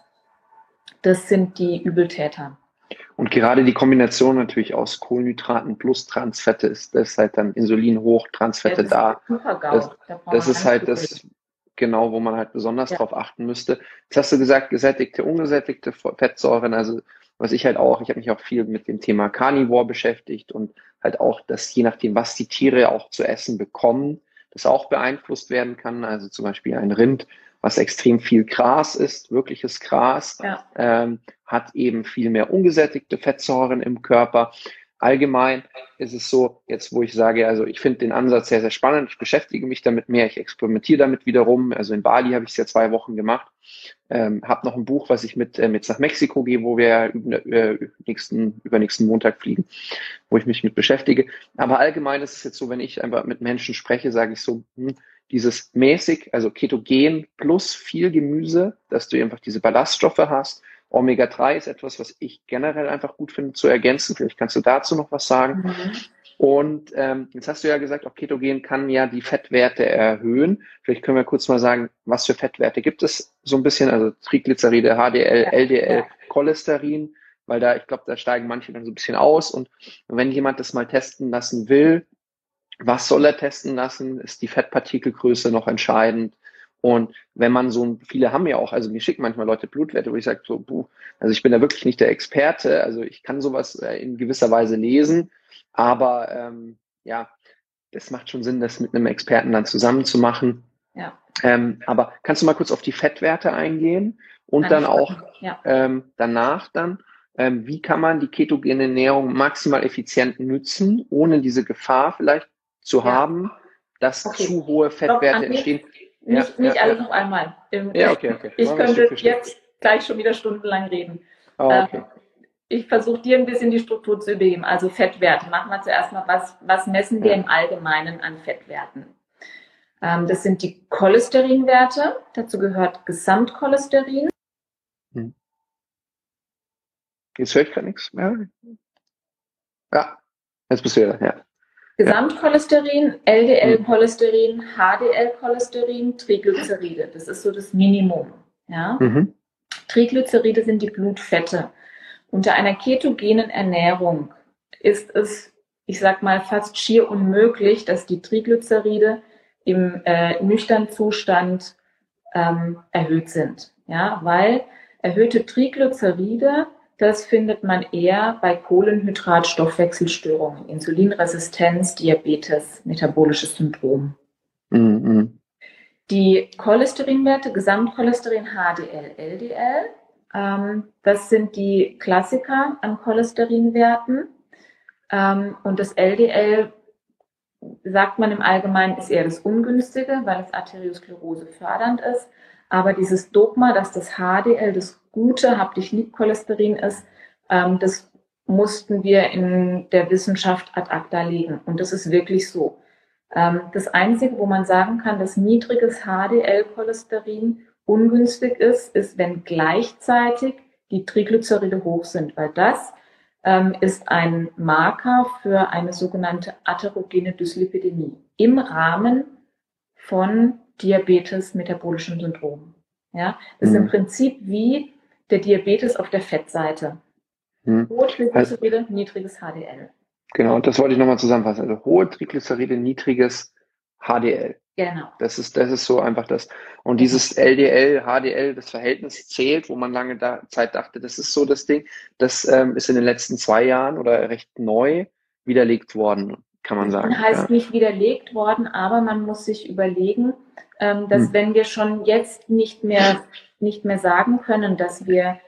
Das sind die Übeltäter. Und gerade die Kombination natürlich aus Kohlenhydraten plus Transfette ist, das ist halt dann Insulin hoch, Transfette ja, da. Das, das ist halt das, genau, wo man halt besonders ja. drauf achten müsste. Jetzt hast du gesagt, gesättigte, ungesättigte Fettsäuren, also was ich halt auch, ich habe mich auch viel mit dem Thema Carnivore beschäftigt und halt auch, dass je nachdem, was die Tiere auch zu essen bekommen, das auch beeinflusst werden kann. Also zum Beispiel ein Rind was extrem viel Gras ist, wirkliches Gras, ja. ähm, hat eben viel mehr ungesättigte Fettsäuren im Körper. Allgemein ist es so, jetzt wo ich sage, also ich finde den Ansatz sehr, sehr spannend, ich beschäftige mich damit mehr, ich experimentiere damit wiederum. Also in Bali habe ich es ja zwei Wochen gemacht, ähm, habe noch ein Buch, was ich mit, äh, mit nach Mexiko gehe, wo wir über, äh, nächsten, übernächsten Montag fliegen, wo ich mich mit beschäftige. Aber allgemein ist es jetzt so, wenn ich einfach mit Menschen spreche, sage ich so, hm, dieses mäßig, also ketogen plus viel Gemüse, dass du einfach diese Ballaststoffe hast. Omega-3 ist etwas, was ich generell einfach gut finde zu ergänzen. Vielleicht kannst du dazu noch was sagen. Mhm. Und ähm, jetzt hast du ja gesagt, auch Ketogen kann ja die Fettwerte erhöhen. Vielleicht können wir kurz mal sagen, was für Fettwerte gibt es so ein bisschen, also Triglyceride, HDL, LDL, Cholesterin, weil da, ich glaube, da steigen manche dann so ein bisschen aus. Und wenn jemand das mal testen lassen will, was soll er testen lassen? Ist die Fettpartikelgröße noch entscheidend? Und wenn man so, viele haben ja auch, also mir schicken manchmal Leute Blutwerte, wo ich sage, so, buh, also ich bin da wirklich nicht der Experte, also ich kann sowas äh, in gewisser Weise lesen, aber ähm, ja, das macht schon Sinn, das mit einem Experten dann zusammen zu machen. Ja. Ähm, aber kannst du mal kurz auf die Fettwerte eingehen und dann auch ja. ähm, danach dann, ähm, wie kann man die ketogene Ernährung maximal effizient nutzen, ohne diese Gefahr vielleicht zu ja. haben, dass okay. zu hohe Fettwerte entstehen? Nicht, ja, nicht alles auf einmal. Ja, okay, okay. Ich könnte jetzt gleich schon wieder stundenlang reden. Oh, okay. Ähm, ich versuche dir ein bisschen die Struktur zu übergeben. Also Fettwerte. Machen wir zuerst mal, was, was messen wir im Allgemeinen an Fettwerten? Ähm, das sind die Cholesterinwerte. Dazu gehört Gesamtcholesterin. Hm. Jetzt höre ich gar nichts mehr. Ja, jetzt bist du wieder, ja. Gesamtcholesterin, LDL-Cholesterin, HDL-Cholesterin, Triglyceride. Das ist so das Minimum. Ja? Mhm. Triglyceride sind die Blutfette. Unter einer ketogenen Ernährung ist es, ich sag mal, fast schier unmöglich, dass die Triglyceride im äh, nüchternen Zustand ähm, erhöht sind. Ja, weil erhöhte Triglyceride, das findet man eher bei Kohlenhydratstoffwechselstörungen, Insulinresistenz, Diabetes, metabolisches Syndrom. Mhm. Die Cholesterinwerte, Gesamtcholesterin, HDL, LDL, ähm, das sind die Klassiker an Cholesterinwerten. Ähm, und das LDL, sagt man im Allgemeinen, ist eher das Ungünstige, weil es Arteriosklerose fördernd ist. Aber dieses Dogma, dass das HDL das gute Haptik-Lieb-Cholesterin ist, ähm, das mussten wir in der Wissenschaft ad acta legen. Und das ist wirklich so. Ähm, das Einzige, wo man sagen kann, dass niedriges HDL-Cholesterin ungünstig ist, ist, wenn gleichzeitig die Triglyceride hoch sind, weil das ähm, ist ein Marker für eine sogenannte atherogene Dyslipidemie im Rahmen von Diabetes metabolischem Syndrom. Ja, das mhm. ist im mhm. Prinzip wie der Diabetes auf der Fettseite. Mhm. Hohe Triglyceride, also, niedriges HDL. Genau, das wollte ich nochmal zusammenfassen. Also hohe Triglyceride, niedriges HDL. Genau. Das ist, das ist so einfach das. Und dieses LDL, HDL, das Verhältnis zählt, wo man lange da, Zeit dachte, das ist so das Ding. Das ähm, ist in den letzten zwei Jahren oder recht neu widerlegt worden, kann man sagen. Heißt ja. nicht widerlegt worden, aber man muss sich überlegen, ähm, dass hm. wenn wir schon jetzt nicht mehr, nicht mehr sagen können, dass wir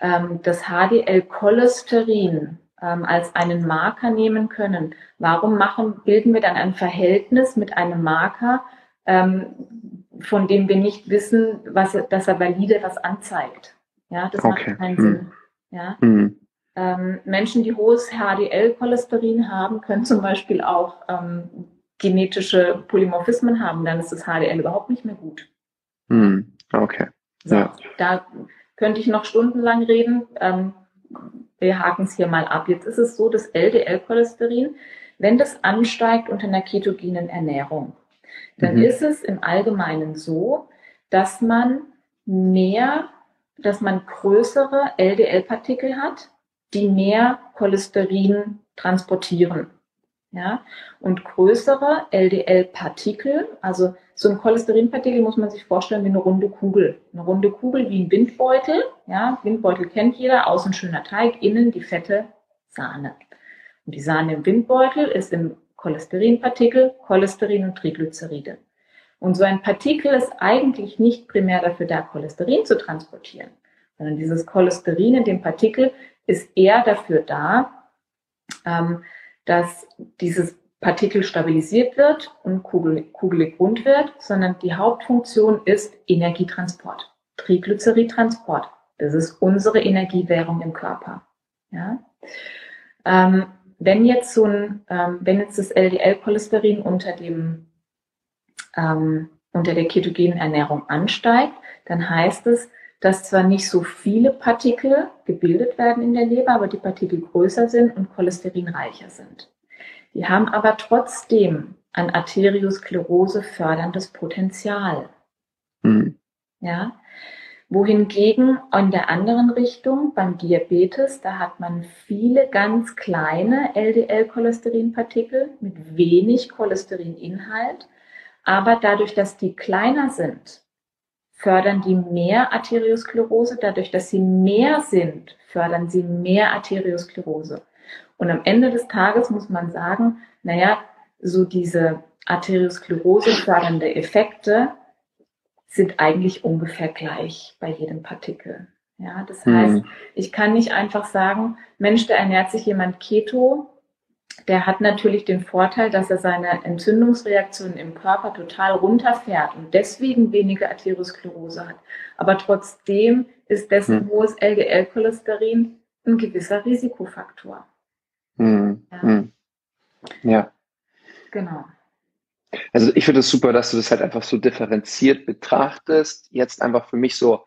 ähm, das HDL-Cholesterin ähm, als einen Marker nehmen können. Warum machen, bilden wir dann ein Verhältnis mit einem Marker, ähm, von dem wir nicht wissen, was, dass er valide was anzeigt? Ja, das okay. macht keinen hm. Sinn. Ja. Hm. Ähm, Menschen, die hohes HDL-Cholesterin haben, können zum Beispiel auch ähm, genetische Polymorphismen haben, dann ist das HDL überhaupt nicht mehr gut. Hm. Okay. So, ja. Da könnte ich noch stundenlang reden. Ähm, wir haken es hier mal ab. Jetzt ist es so, das LDL-Cholesterin, wenn das ansteigt unter einer ketogenen Ernährung, dann mhm. ist es im Allgemeinen so, dass man mehr, dass man größere LDL-Partikel hat, die mehr Cholesterin transportieren. Ja, und größere LDL-Partikel, also so ein Cholesterinpartikel muss man sich vorstellen wie eine runde Kugel. Eine runde Kugel wie ein Windbeutel. Ja, Windbeutel kennt jeder, außen schöner Teig, innen die fette Sahne. Und die Sahne im Windbeutel ist im Cholesterinpartikel Cholesterin und Triglyceride. Und so ein Partikel ist eigentlich nicht primär dafür da, Cholesterin zu transportieren, sondern dieses Cholesterin in dem Partikel ist eher dafür da, ähm, dass dieses Partikel stabilisiert wird und kugelig, kugelig rund wird, sondern die Hauptfunktion ist Energietransport, Triglyceridtransport. Das ist unsere Energiewährung im Körper. Ja? Ähm, wenn jetzt so ein, ähm, wenn jetzt das LDL-Cholesterin unter dem ähm, unter der ketogenen Ernährung ansteigt, dann heißt es, dass zwar nicht so viele Partikel gebildet werden in der Leber, aber die Partikel größer sind und cholesterinreicher sind. Die haben aber trotzdem ein Arteriosklerose förderndes Potenzial. Mhm. Ja. Wohingegen in der anderen Richtung beim Diabetes, da hat man viele ganz kleine LDL-Cholesterinpartikel mit wenig Cholesterininhalt. Aber dadurch, dass die kleiner sind, fördern die mehr Arteriosklerose. Dadurch, dass sie mehr sind, fördern sie mehr Arteriosklerose. Und am Ende des Tages muss man sagen, naja, so diese Arteriosklerose fördernde Effekte sind eigentlich ungefähr gleich bei jedem Partikel. Ja, das heißt, mhm. ich kann nicht einfach sagen, Mensch, da ernährt sich jemand Keto, der hat natürlich den Vorteil, dass er seine Entzündungsreaktionen im Körper total runterfährt und deswegen weniger Arteriosklerose hat. Aber trotzdem ist dessen mhm. hohes LDL-Cholesterin ein gewisser Risikofaktor. Mhm. Ja. Hm. ja. Genau. Also ich finde es super, dass du das halt einfach so differenziert betrachtest. Jetzt einfach für mich so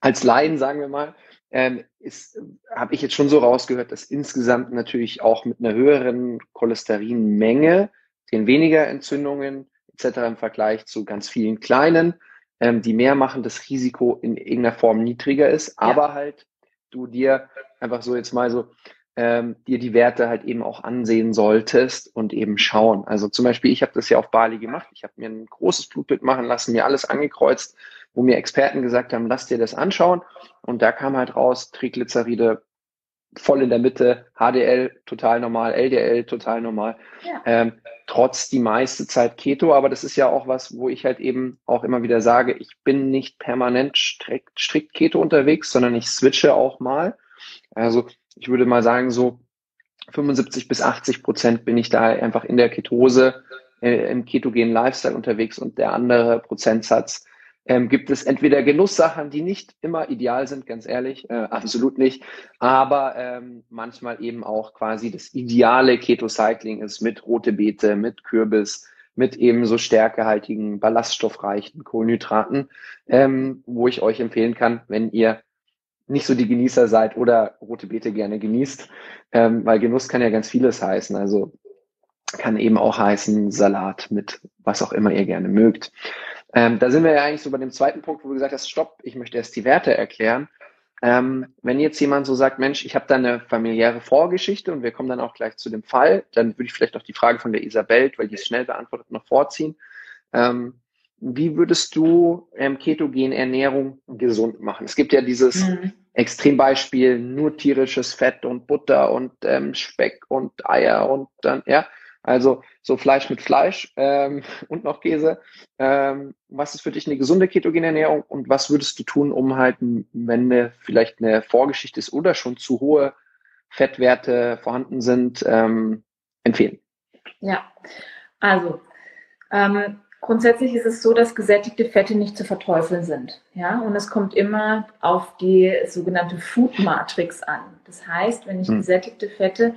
als Laien, sagen wir mal, ähm, habe ich jetzt schon so rausgehört, dass insgesamt natürlich auch mit einer höheren Cholesterinmenge, den weniger Entzündungen etc. im Vergleich zu ganz vielen kleinen, ähm, die mehr machen, das Risiko in irgendeiner Form niedriger ist, ja. aber halt du dir einfach so jetzt mal so ähm, dir die Werte halt eben auch ansehen solltest und eben schauen. Also zum Beispiel, ich habe das ja auf Bali gemacht. Ich habe mir ein großes Blutbild machen lassen, mir alles angekreuzt, wo mir Experten gesagt haben, lass dir das anschauen. Und da kam halt raus, Triglyceride voll in der Mitte, HDL total normal, LDL total normal. Ja. Ähm, trotz die meiste Zeit Keto, aber das ist ja auch was, wo ich halt eben auch immer wieder sage, ich bin nicht permanent strikt, strikt Keto unterwegs, sondern ich switche auch mal. Also ich würde mal sagen, so 75 bis 80 Prozent bin ich da einfach in der Ketose, äh, im ketogenen Lifestyle unterwegs und der andere Prozentsatz ähm, gibt es entweder Genusssachen, die nicht immer ideal sind, ganz ehrlich, äh, absolut nicht, aber ähm, manchmal eben auch quasi das ideale Keto-Cycling ist mit rote Beete, mit Kürbis, mit eben so stärkehaltigen, ballaststoffreichen Kohlenhydraten, ähm, wo ich euch empfehlen kann, wenn ihr nicht so die Genießer seid oder rote Beete gerne genießt, ähm, weil Genuss kann ja ganz vieles heißen. Also kann eben auch heißen Salat mit was auch immer ihr gerne mögt. Ähm, da sind wir ja eigentlich so bei dem zweiten Punkt, wo du gesagt hast, stopp, ich möchte erst die Werte erklären. Ähm, wenn jetzt jemand so sagt, Mensch, ich habe da eine familiäre Vorgeschichte und wir kommen dann auch gleich zu dem Fall, dann würde ich vielleicht auch die Frage von der Isabel, weil die ist schnell beantwortet, noch vorziehen. Ähm, wie würdest du ähm, ketogene Ernährung gesund machen? Es gibt ja dieses mhm. Extrembeispiel, nur tierisches Fett und Butter und ähm, Speck und Eier und dann, ja, also so Fleisch mit Fleisch ähm, und noch Käse. Ähm, was ist für dich eine gesunde ketogene Ernährung und was würdest du tun, um halt, wenn eine, vielleicht eine Vorgeschichte ist oder schon zu hohe Fettwerte vorhanden sind, ähm, empfehlen? Ja, also ähm, Grundsätzlich ist es so, dass gesättigte Fette nicht zu verteufeln sind. Ja, und es kommt immer auf die sogenannte Food Matrix an. Das heißt, wenn ich hm. gesättigte Fette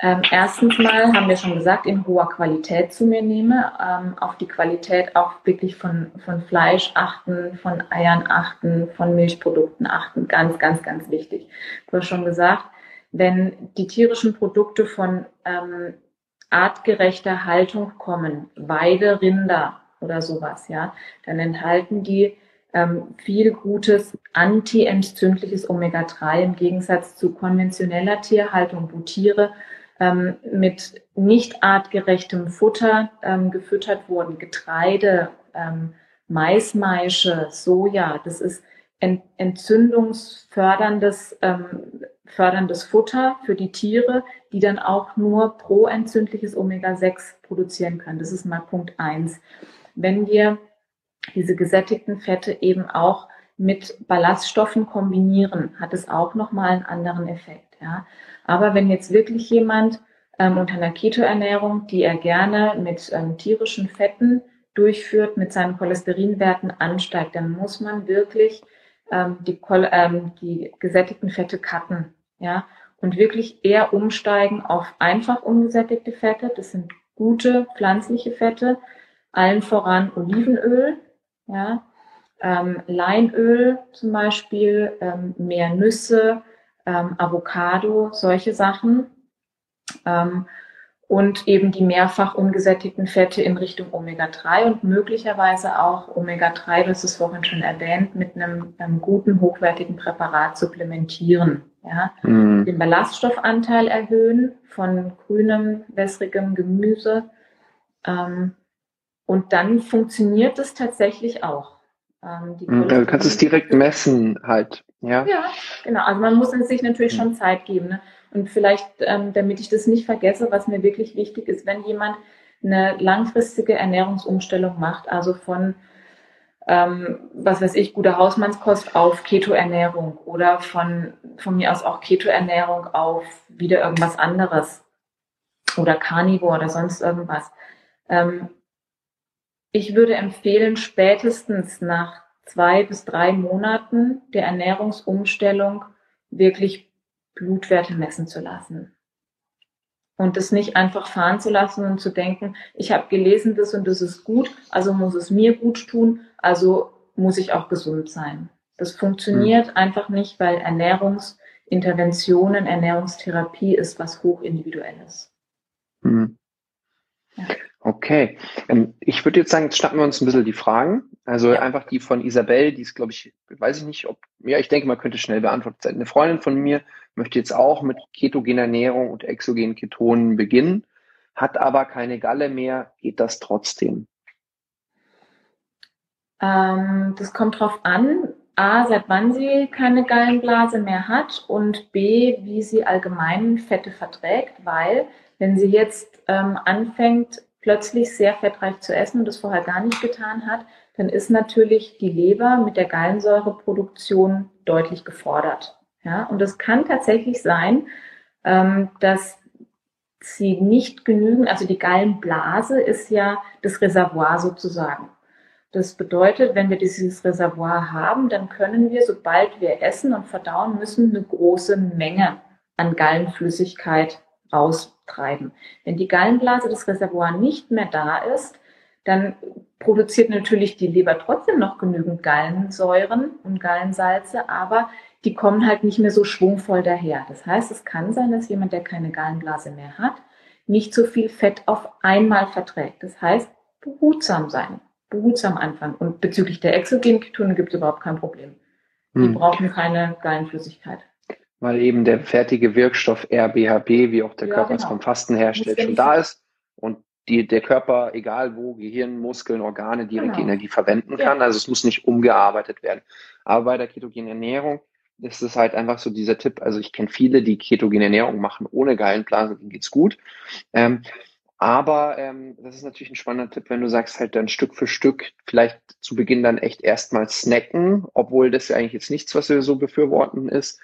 ähm, erstens mal, haben wir schon gesagt, in hoher Qualität zu mir nehme, ähm, auf die Qualität auch wirklich von, von Fleisch achten, von Eiern achten, von Milchprodukten achten. Ganz, ganz, ganz wichtig. Du hast schon gesagt, wenn die tierischen Produkte von ähm, artgerechter Haltung kommen, Weide, Rinder, oder sowas, ja, dann enthalten die ähm, viel gutes anti-entzündliches Omega-3 im Gegensatz zu konventioneller Tierhaltung, wo Tiere ähm, mit nicht artgerechtem Futter ähm, gefüttert wurden, Getreide, ähm, Maismeische, Soja, das ist ent entzündungsförderndes ähm, förderndes Futter für die Tiere, die dann auch nur proentzündliches Omega-6 produzieren können. Das ist mal Punkt eins wenn wir diese gesättigten Fette eben auch mit Ballaststoffen kombinieren, hat es auch nochmal einen anderen Effekt. Ja. Aber wenn jetzt wirklich jemand ähm, unter einer Ketoernährung, die er gerne mit ähm, tierischen Fetten durchführt, mit seinen Cholesterinwerten ansteigt, dann muss man wirklich ähm, die, ähm, die gesättigten Fette cutten. Ja, und wirklich eher umsteigen auf einfach ungesättigte Fette. Das sind gute pflanzliche Fette, allen voran Olivenöl, ja, ähm, Leinöl zum Beispiel, ähm, mehr Nüsse, ähm, Avocado, solche Sachen. Ähm, und eben die mehrfach ungesättigten Fette in Richtung Omega-3 und möglicherweise auch Omega-3, das ist vorhin schon erwähnt, mit einem, einem guten, hochwertigen Präparat supplementieren. Ja? Mhm. Den Ballaststoffanteil erhöhen von grünem, wässrigem Gemüse. Ähm, und dann funktioniert es tatsächlich auch. Ähm, mhm, du kannst es direkt messen halt. Ja, ja genau. Also man muss sich natürlich mhm. schon Zeit geben. Ne? Und vielleicht, ähm, damit ich das nicht vergesse, was mir wirklich wichtig ist, wenn jemand eine langfristige Ernährungsumstellung macht, also von ähm, was weiß ich, gute Hausmannskost auf Keto-Ernährung oder von, von mir aus auch Keto-Ernährung auf wieder irgendwas anderes oder Carnivore oder sonst irgendwas. Ähm, ich würde empfehlen, spätestens nach zwei bis drei Monaten der Ernährungsumstellung wirklich Blutwerte messen zu lassen. Und das nicht einfach fahren zu lassen und zu denken, ich habe gelesen, das und das ist gut, also muss es mir gut tun, also muss ich auch gesund sein. Das funktioniert mhm. einfach nicht, weil Ernährungsinterventionen, Ernährungstherapie ist was hochindividuelles. Mhm. Ja. Okay, ähm, ich würde jetzt sagen, jetzt schnappen wir uns ein bisschen die Fragen. Also ja. einfach die von Isabel, die ist, glaube ich, weiß ich nicht, ob, ja, ich denke, man könnte schnell beantwortet sein. Eine Freundin von mir möchte jetzt auch mit ketogener Ernährung und exogenen Ketonen beginnen, hat aber keine Galle mehr. Geht das trotzdem? Ähm, das kommt drauf an. A, seit wann sie keine Gallenblase mehr hat und B, wie sie allgemein Fette verträgt, weil wenn sie jetzt ähm, anfängt, plötzlich sehr fettreich zu essen und das vorher gar nicht getan hat, dann ist natürlich die Leber mit der Gallensäureproduktion deutlich gefordert. Ja, und es kann tatsächlich sein, ähm, dass sie nicht genügen, also die Gallenblase ist ja das Reservoir sozusagen. Das bedeutet, wenn wir dieses Reservoir haben, dann können wir, sobald wir essen und verdauen müssen, eine große Menge an Gallenflüssigkeit raustreiben. Wenn die Gallenblase, das Reservoir nicht mehr da ist, dann produziert natürlich die Leber trotzdem noch genügend Gallensäuren und Gallensalze, aber die kommen halt nicht mehr so schwungvoll daher. Das heißt, es kann sein, dass jemand, der keine Gallenblase mehr hat, nicht so viel Fett auf einmal verträgt. Das heißt, behutsam sein, behutsam anfangen. Und bezüglich der Exogenketone gibt es überhaupt kein Problem. Die hm. brauchen keine Gallenflüssigkeit. Weil eben der fertige Wirkstoff RBHB, wie auch der ja, Körper es genau. vom Fasten herstellt, schon da ist und die, der Körper, egal wo, Gehirn, Muskeln, Organe, direkt genau. die Energie verwenden kann. Ja. Also es muss nicht umgearbeitet werden. Aber bei der ketogenen Ernährung ist es halt einfach so dieser Tipp. Also ich kenne viele, die ketogene Ernährung machen ohne Gallenblase, denen geht's gut. Ähm, aber ähm, das ist natürlich ein spannender Tipp, wenn du sagst, halt dann Stück für Stück vielleicht zu Beginn dann echt erstmal snacken, obwohl das ja eigentlich jetzt nichts, was wir so befürworten ist.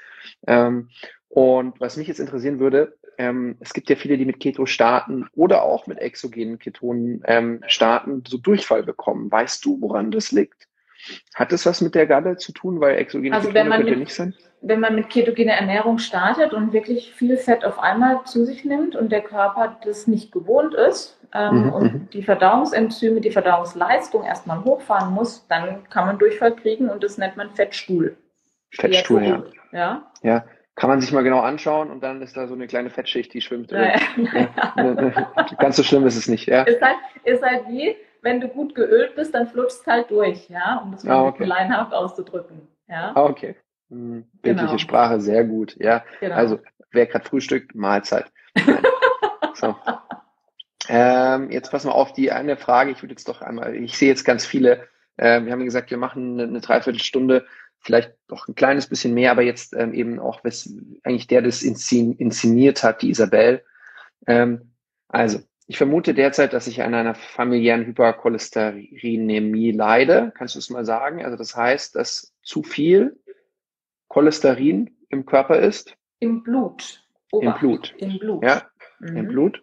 Ähm, und was mich jetzt interessieren würde, ähm, es gibt ja viele, die mit Keto starten oder auch mit exogenen Ketonen ähm, starten, so Durchfall bekommen. Weißt du, woran das liegt? Hat das was mit der Galle zu tun, weil exogene also Ketone könnte mit, nicht sein? Wenn man mit ketogener Ernährung startet und wirklich viel Fett auf einmal zu sich nimmt und der Körper das nicht gewohnt ist ähm, mhm, und mhm. die Verdauungsenzyme, die Verdauungsleistung erstmal hochfahren muss, dann kann man Durchfall kriegen und das nennt man Fettstuhl. Fettstuhl, ja. Ja. Ja, kann man sich mal genau anschauen und dann ist da so eine kleine Fettschicht, die schwimmt drin. Ja, ja. Ganz so schlimm ist es nicht, ja. Ist halt, ist halt wie, wenn du gut geölt bist, dann flutscht es halt durch, ja, um das mal ah, okay. leinhaft auszudrücken. Ja. Ah, okay. Hm, bildliche genau. Sprache, sehr gut. Ja. Genau. Also, wer gerade frühstückt, Mahlzeit. so. Ähm, jetzt pass mal auf die eine Frage. Ich würde jetzt doch einmal, ich sehe jetzt ganz viele, äh, wir haben gesagt, wir machen eine, eine Dreiviertelstunde, vielleicht doch ein kleines bisschen mehr, aber jetzt ähm, eben auch, was eigentlich der das inszeniert hat, die Isabel. Ähm, also, ich vermute derzeit, dass ich an einer familiären Hypercholesterinämie leide. Kannst du es mal sagen? Also das heißt, dass zu viel Cholesterin im Körper ist? Im Blut. Obacht. Im Blut. Im Blut. Ja, mhm. im Blut.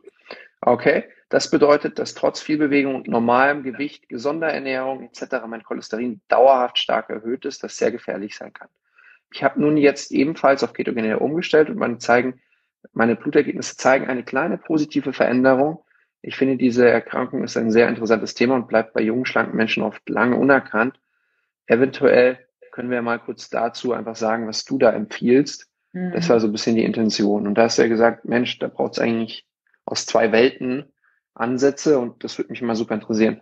Okay. Das bedeutet, dass trotz viel Bewegung und normalem Gewicht, gesunder Ernährung etc. mein Cholesterin dauerhaft stark erhöht ist, das sehr gefährlich sein kann. Ich habe nun jetzt ebenfalls auf Ketogene umgestellt und meine, zeigen, meine Blutergebnisse zeigen eine kleine positive Veränderung ich finde, diese Erkrankung ist ein sehr interessantes Thema und bleibt bei jungen, schlanken Menschen oft lange unerkannt. Eventuell können wir mal kurz dazu einfach sagen, was du da empfiehlst. Mhm. Das war so ein bisschen die Intention. Und da hast du ja gesagt, Mensch, da braucht es eigentlich aus zwei Welten Ansätze und das würde mich immer super interessieren.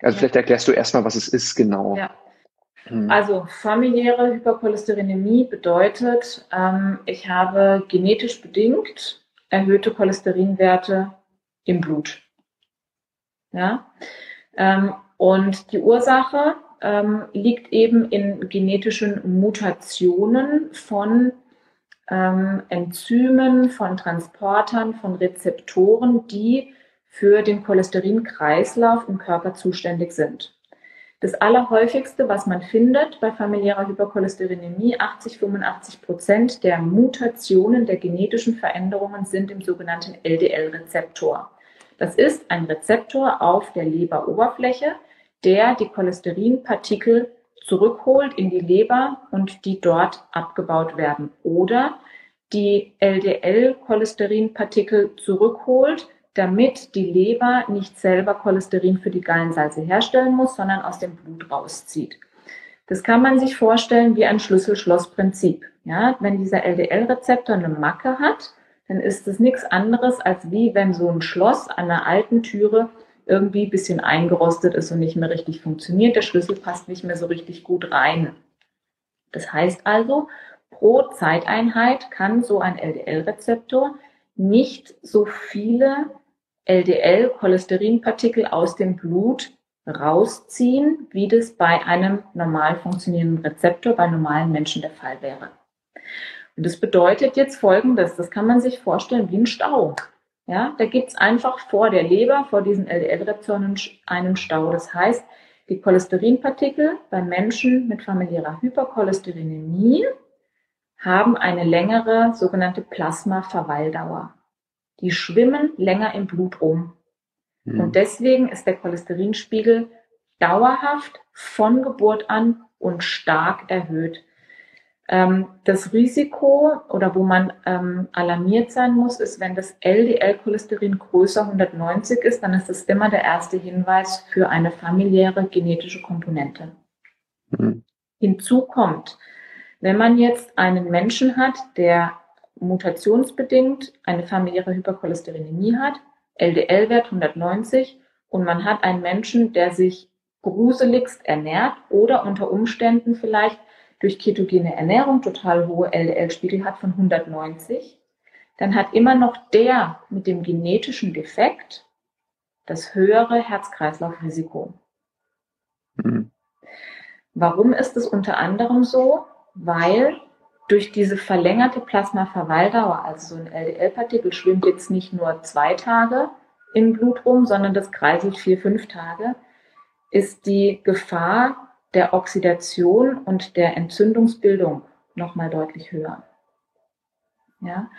Also ja. vielleicht erklärst du erstmal, was es ist genau. Ja. Hm. Also familiäre Hypercholesterinämie bedeutet, ähm, ich habe genetisch bedingt erhöhte Cholesterinwerte im Blut. Ja? Ähm, und die Ursache ähm, liegt eben in genetischen Mutationen von ähm, Enzymen, von Transportern, von Rezeptoren, die für den Cholesterinkreislauf im Körper zuständig sind. Das allerhäufigste, was man findet bei familiärer Hypercholesterinämie, 80, 85 Prozent der Mutationen der genetischen Veränderungen sind im sogenannten LDL-Rezeptor. Das ist ein Rezeptor auf der Leberoberfläche, der die Cholesterinpartikel zurückholt in die Leber und die dort abgebaut werden. Oder die LDL-Cholesterinpartikel zurückholt, damit die Leber nicht selber Cholesterin für die Gallensalze herstellen muss, sondern aus dem Blut rauszieht. Das kann man sich vorstellen wie ein Schlüssel-Schloss-Prinzip. Ja, wenn dieser LDL-Rezeptor eine Macke hat, dann ist es nichts anderes, als wie wenn so ein Schloss an einer alten Türe irgendwie ein bisschen eingerostet ist und nicht mehr richtig funktioniert. Der Schlüssel passt nicht mehr so richtig gut rein. Das heißt also, pro Zeiteinheit kann so ein LDL-Rezeptor nicht so viele LDL-Cholesterinpartikel aus dem Blut rausziehen, wie das bei einem normal funktionierenden Rezeptor bei normalen Menschen der Fall wäre. Und das bedeutet jetzt Folgendes, das kann man sich vorstellen wie ein Stau. Ja, da gibt's einfach vor der Leber, vor diesen LDL-Rezeptoren einen Stau. Das heißt, die Cholesterinpartikel bei Menschen mit familiärer Hypercholesterinämie haben eine längere sogenannte Plasma-Verweildauer. Die schwimmen länger im Blut rum. Mhm. Und deswegen ist der Cholesterinspiegel dauerhaft von Geburt an und stark erhöht. Ähm, das Risiko oder wo man ähm, alarmiert sein muss, ist, wenn das LDL-Cholesterin größer 190 ist, dann ist das immer der erste Hinweis für eine familiäre genetische Komponente. Mhm. Hinzu kommt, wenn man jetzt einen Menschen hat, der mutationsbedingt eine familiäre Hypercholesterinämie hat, LDL-Wert 190 und man hat einen Menschen, der sich gruseligst ernährt oder unter Umständen vielleicht durch ketogene Ernährung total hohe LDL-Spiegel hat von 190, dann hat immer noch der mit dem genetischen Defekt das höhere Herz-Kreislauf-Risiko. Mhm. Warum ist es unter anderem so? Weil durch diese verlängerte Plasmaverweildauer, also so ein LDL-Partikel schwimmt jetzt nicht nur zwei Tage im Blut rum, sondern das kreiselt vier, fünf Tage, ist die Gefahr der Oxidation und der Entzündungsbildung nochmal deutlich höher. Ja?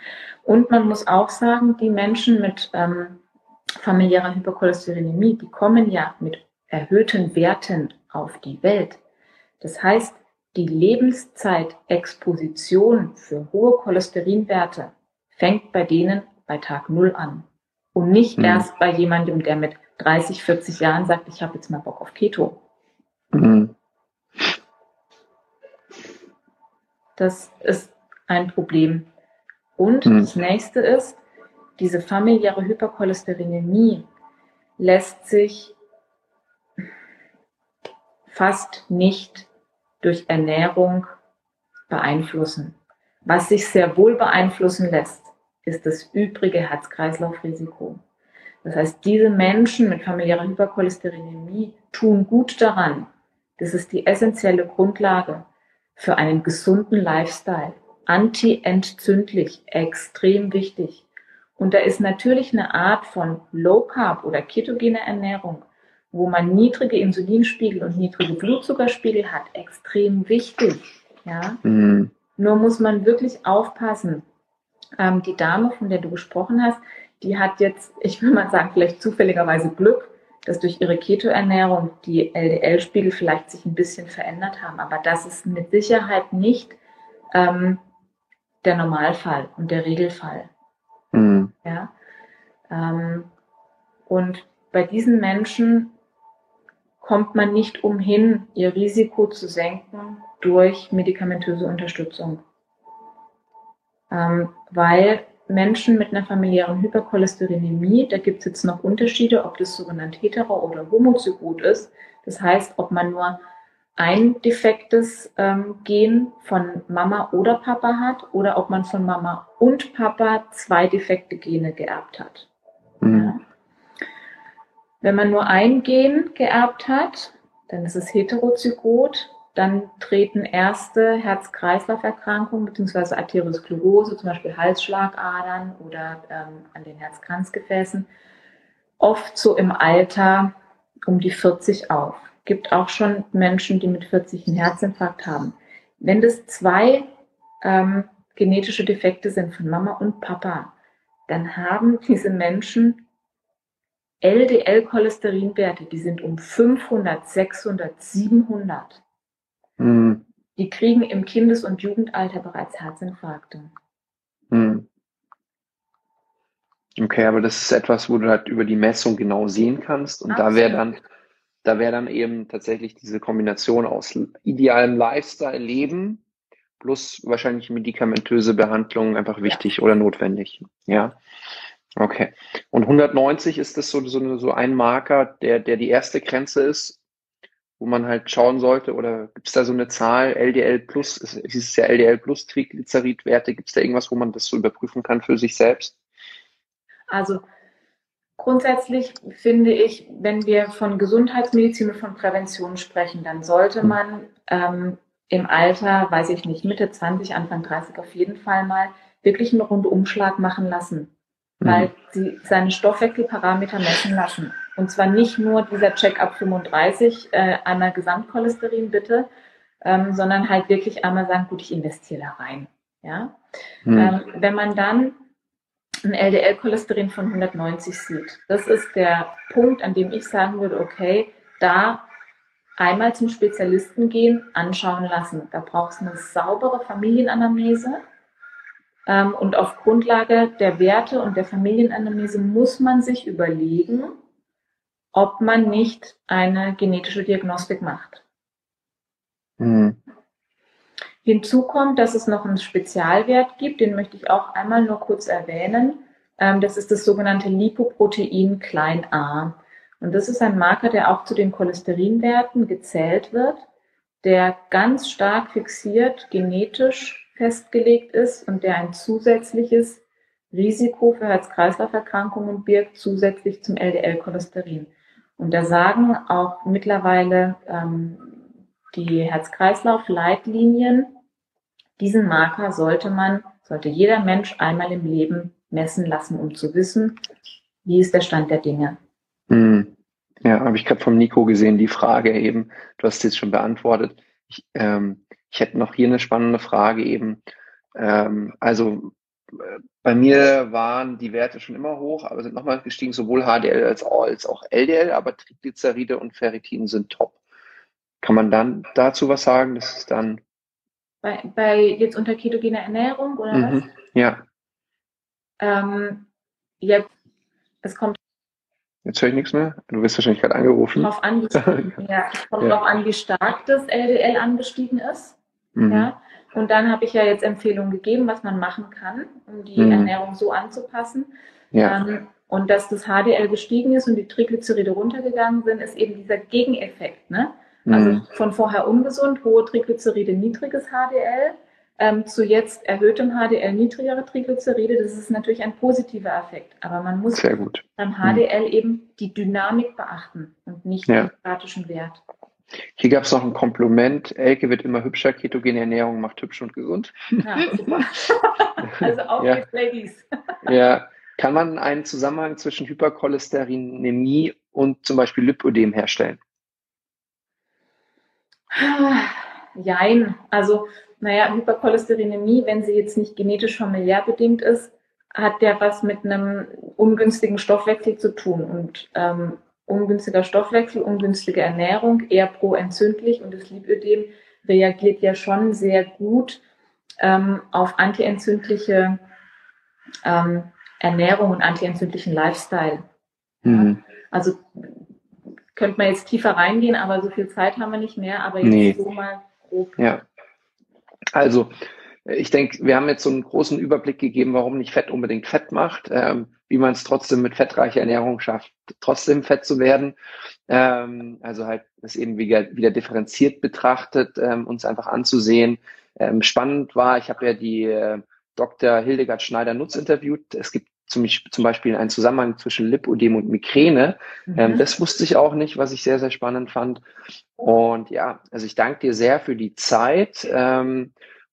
Und man muss auch sagen, die Menschen mit ähm, familiärer Hypercholesterinämie, die kommen ja mit erhöhten Werten auf die Welt. Das heißt, die Lebenszeitexposition für hohe Cholesterinwerte fängt bei denen bei Tag Null an. Und nicht mhm. erst bei jemandem, der mit 30, 40 Jahren sagt, ich habe jetzt mal Bock auf Keto. Mhm. Das ist ein Problem. Und mhm. das nächste ist, diese familiäre Hypercholesterinämie lässt sich fast nicht durch Ernährung beeinflussen. Was sich sehr wohl beeinflussen lässt, ist das übrige Herz-Kreislauf-Risiko. Das heißt, diese Menschen mit familiärer Hypercholesterinämie tun gut daran. Das ist die essentielle Grundlage für einen gesunden Lifestyle. Anti-entzündlich, extrem wichtig. Und da ist natürlich eine Art von Low Carb oder ketogene Ernährung wo man niedrige Insulinspiegel und niedrige Blutzuckerspiegel hat, extrem wichtig. Ja? Mhm. Nur muss man wirklich aufpassen. Ähm, die Dame, von der du gesprochen hast, die hat jetzt, ich will mal sagen, vielleicht zufälligerweise Glück, dass durch ihre Keto-Ernährung die LDL-Spiegel vielleicht sich ein bisschen verändert haben. Aber das ist mit Sicherheit nicht ähm, der Normalfall und der Regelfall. Mhm. Ja? Ähm, und bei diesen Menschen kommt man nicht umhin, ihr Risiko zu senken durch medikamentöse Unterstützung. Ähm, weil Menschen mit einer familiären Hypercholesterinämie, da gibt es jetzt noch Unterschiede, ob das sogenannt hetero- oder homozygot ist. Das heißt, ob man nur ein defektes ähm, Gen von Mama oder Papa hat oder ob man von Mama und Papa zwei defekte Gene geerbt hat. Mhm. Wenn man nur ein Gen geerbt hat, dann ist es heterozygot, dann treten erste Herz-Kreislauf-Erkrankungen bzw. Arteriosklerose, zum Beispiel Halsschlagadern oder ähm, an den Herzkranzgefäßen, oft so im Alter um die 40 auf. gibt auch schon Menschen, die mit 40 einen Herzinfarkt haben. Wenn das zwei ähm, genetische Defekte sind von Mama und Papa, dann haben diese Menschen LDL-Cholesterinwerte, die sind um 500, 600, 700. Mhm. Die kriegen im Kindes- und Jugendalter bereits Herzinfarkte. Mhm. Okay, aber das ist etwas, wo du halt über die Messung genau sehen kannst. Und Absolut. da wäre dann, da wäre dann eben tatsächlich diese Kombination aus idealem Lifestyle, Leben plus wahrscheinlich medikamentöse Behandlung einfach wichtig ja. oder notwendig. Ja. Okay. Und 190 ist das so, so, so ein Marker, der, der die erste Grenze ist, wo man halt schauen sollte? Oder gibt es da so eine Zahl, LDL plus, ist, ist es ja LDL plus Triglyceridwerte, gibt es da irgendwas, wo man das so überprüfen kann für sich selbst? Also grundsätzlich finde ich, wenn wir von Gesundheitsmedizin und von Prävention sprechen, dann sollte hm. man ähm, im Alter, weiß ich nicht, Mitte 20, Anfang 30 auf jeden Fall mal wirklich einen Rundumschlag machen lassen. Weil sie seine Stoffwechselparameter messen lassen. Und zwar nicht nur dieser Check-up 35, äh, einmal Gesamtcholesterin bitte, ähm, sondern halt wirklich einmal sagen, gut, ich investiere da rein. Ja? Mhm. Ähm, wenn man dann ein LDL-Cholesterin von 190 sieht, das ist der Punkt, an dem ich sagen würde, okay, da einmal zum Spezialisten gehen, anschauen lassen. Da braucht es eine saubere Familienanamnese. Ähm, und auf Grundlage der Werte und der Familienanamnese muss man sich überlegen, ob man nicht eine genetische Diagnostik macht. Mhm. Hinzu kommt, dass es noch einen Spezialwert gibt, den möchte ich auch einmal nur kurz erwähnen. Ähm, das ist das sogenannte Lipoprotein klein a. Und das ist ein Marker, der auch zu den Cholesterinwerten gezählt wird, der ganz stark fixiert, genetisch festgelegt ist und der ein zusätzliches Risiko für Herz-Kreislauf-Erkrankungen birgt, zusätzlich zum LDL-Cholesterin. Und da sagen auch mittlerweile ähm, die Herz-Kreislauf-Leitlinien, diesen Marker sollte man, sollte jeder Mensch einmal im Leben messen lassen, um zu wissen, wie ist der Stand der Dinge. Hm. Ja, habe ich gerade vom Nico gesehen, die Frage eben. Du hast jetzt schon beantwortet. Ich, ähm, ich hätte noch hier eine spannende Frage eben. Ähm, also äh, bei mir waren die Werte schon immer hoch, aber sind nochmal gestiegen, sowohl HDL als auch, LDL, aber Triglyceride und Ferritin sind top. Kann man dann dazu was sagen? Das ist dann. Bei, bei jetzt unter ketogener Ernährung oder mhm, was? Ja. Ähm, ja, es kommt Jetzt höre ich nichts mehr. Du wirst wahrscheinlich gerade angerufen. Drauf an, ja, es kommt ja. darauf an, wie stark das LDL angestiegen ist. Mhm. Ja. Und dann habe ich ja jetzt Empfehlungen gegeben, was man machen kann, um die mhm. Ernährung so anzupassen. Ja. Ähm, und dass das HDL gestiegen ist und die Triglyceride runtergegangen sind, ist eben dieser Gegeneffekt. Ne? Also mhm. von vorher ungesund, hohe Triglyceride, niedriges HDL ähm, zu jetzt erhöhtem HDL, niedrigere Triglyceride, das ist natürlich ein positiver Effekt. Aber man muss beim HDL mhm. eben die Dynamik beachten und nicht ja. den statischen Wert. Hier gab es noch ein Kompliment. Elke wird immer hübscher. Ketogene Ernährung macht hübsch und gesund. Ja, also auch ja. Ladies. ja. Kann man einen Zusammenhang zwischen Hypercholesterinämie und zum Beispiel Lipödem herstellen? Jein. Also naja, Hypercholesterinämie, wenn sie jetzt nicht genetisch familiär bedingt ist, hat der was mit einem ungünstigen Stoffwechsel zu tun. Und ähm, ungünstiger Stoffwechsel, ungünstige Ernährung, eher proentzündlich und das Lipödem reagiert ja schon sehr gut ähm, auf antientzündliche ähm, Ernährung und antientzündlichen Lifestyle. Mhm. Also könnte man jetzt tiefer reingehen, aber so viel Zeit haben wir nicht mehr, aber jetzt nee. so mal grob. Ja. Also, ich denke, wir haben jetzt so einen großen Überblick gegeben, warum nicht Fett unbedingt Fett macht, ähm, wie man es trotzdem mit fettreicher Ernährung schafft, trotzdem fett zu werden. Ähm, also halt das eben wieder, wieder differenziert betrachtet, ähm, uns einfach anzusehen. Ähm, spannend war, ich habe ja die äh, Dr. Hildegard Schneider-Nutz interviewt. Es gibt zum, zum Beispiel einen Zusammenhang zwischen Lipödem und Migräne. Mhm. Ähm, das wusste ich auch nicht, was ich sehr, sehr spannend fand. Und ja, also ich danke dir sehr für die Zeit.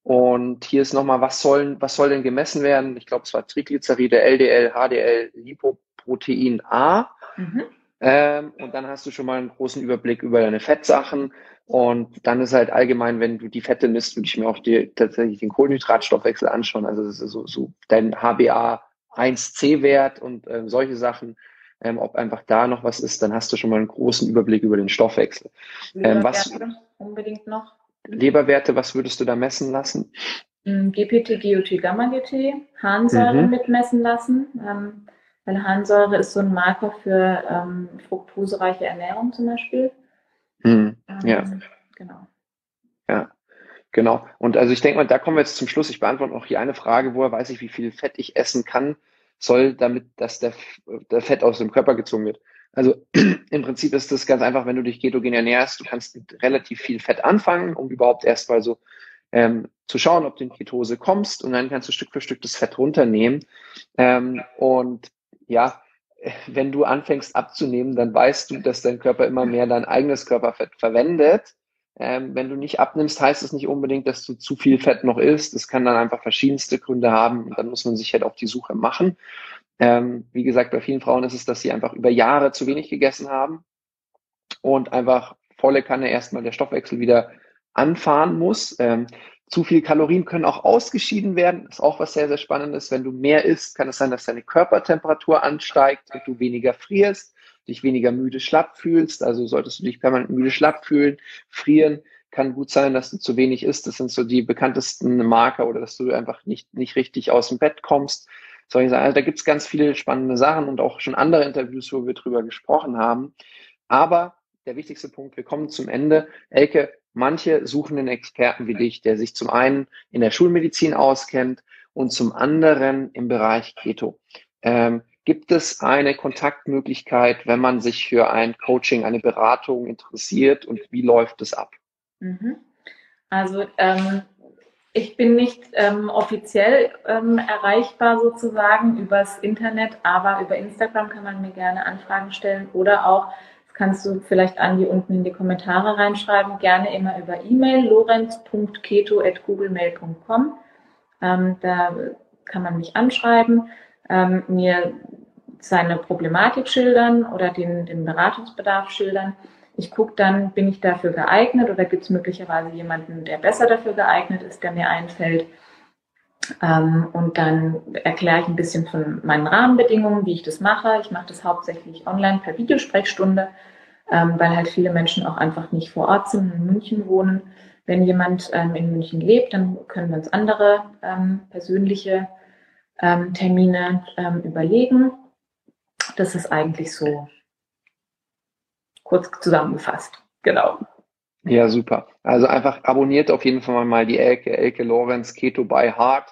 Ähm, und hier ist nochmal, was sollen, was soll denn gemessen werden? Ich glaube, es war Triglyceride, LDL, HDL, Lipoprotein A. Mhm. Ähm, und dann hast du schon mal einen großen Überblick über deine Fettsachen. Und dann ist halt allgemein, wenn du die Fette misst, würde ich mir auch die, tatsächlich den Kohlenhydratstoffwechsel anschauen. Also das ist so, so dein HbA1c-Wert und äh, solche Sachen. Ähm, ob einfach da noch was ist, dann hast du schon mal einen großen Überblick über den Stoffwechsel. Ähm, was unbedingt noch? Leberwerte, was würdest du da messen lassen? Mm, GPT, GOT, Gamma-GT, Harnsäure mhm. mitmessen lassen. Ähm, weil Harnsäure ist so ein Marker für ähm, fruktosereiche Ernährung zum Beispiel. Mhm. Ja. Ähm, genau. Ja. Genau. Und also ich denke mal, da kommen wir jetzt zum Schluss. Ich beantworte noch hier eine Frage, woher weiß ich, wie viel Fett ich essen kann, soll, damit, dass der, der Fett aus dem Körper gezogen wird. Also im Prinzip ist das ganz einfach, wenn du dich ketogen ernährst, du kannst mit relativ viel Fett anfangen, um überhaupt erstmal so ähm, zu schauen, ob du in Ketose kommst und dann kannst du Stück für Stück das Fett runternehmen. Ähm, und ja, wenn du anfängst abzunehmen, dann weißt du, dass dein Körper immer mehr dein eigenes Körperfett verwendet. Ähm, wenn du nicht abnimmst, heißt es nicht unbedingt, dass du zu viel Fett noch isst. Das kann dann einfach verschiedenste Gründe haben und dann muss man sich halt auf die Suche machen. Ähm, wie gesagt, bei vielen Frauen ist es, dass sie einfach über Jahre zu wenig gegessen haben und einfach volle Kanne erstmal der Stoffwechsel wieder anfahren muss. Ähm, zu viel Kalorien können auch ausgeschieden werden. Das ist auch was sehr, sehr Spannendes. Wenn du mehr isst, kann es sein, dass deine Körpertemperatur ansteigt und du weniger frierst, dich weniger müde schlapp fühlst. Also solltest du dich permanent müde schlapp fühlen. Frieren kann gut sein, dass du zu wenig isst. Das sind so die bekanntesten Marker oder dass du einfach nicht, nicht richtig aus dem Bett kommst. Soll ich sagen, also da gibt es ganz viele spannende Sachen und auch schon andere Interviews, wo wir drüber gesprochen haben. Aber der wichtigste Punkt, wir kommen zum Ende. Elke, Manche suchen einen Experten wie dich, der sich zum einen in der Schulmedizin auskennt und zum anderen im Bereich Keto. Ähm, gibt es eine Kontaktmöglichkeit, wenn man sich für ein Coaching, eine Beratung interessiert und wie läuft es ab? Mhm. Also ähm, ich bin nicht ähm, offiziell ähm, erreichbar sozusagen übers Internet, aber über Instagram kann man mir gerne Anfragen stellen oder auch kannst du vielleicht Andi unten in die Kommentare reinschreiben. Gerne immer über E-Mail lorenz.keto.googlemail.com. Ähm, da kann man mich anschreiben, ähm, mir seine Problematik schildern oder den, den Beratungsbedarf schildern. Ich gucke dann, bin ich dafür geeignet oder gibt es möglicherweise jemanden, der besser dafür geeignet ist, der mir einfällt. Ähm, und dann erkläre ich ein bisschen von meinen Rahmenbedingungen, wie ich das mache. Ich mache das hauptsächlich online per Videosprechstunde ähm, weil halt viele Menschen auch einfach nicht vor Ort sind, in München wohnen. Wenn jemand ähm, in München lebt, dann können wir uns andere ähm, persönliche ähm, Termine ähm, überlegen. Das ist eigentlich so kurz zusammengefasst. Genau. Ja, super. Also einfach abonniert auf jeden Fall mal die Elke, Elke Lorenz Keto by Heart.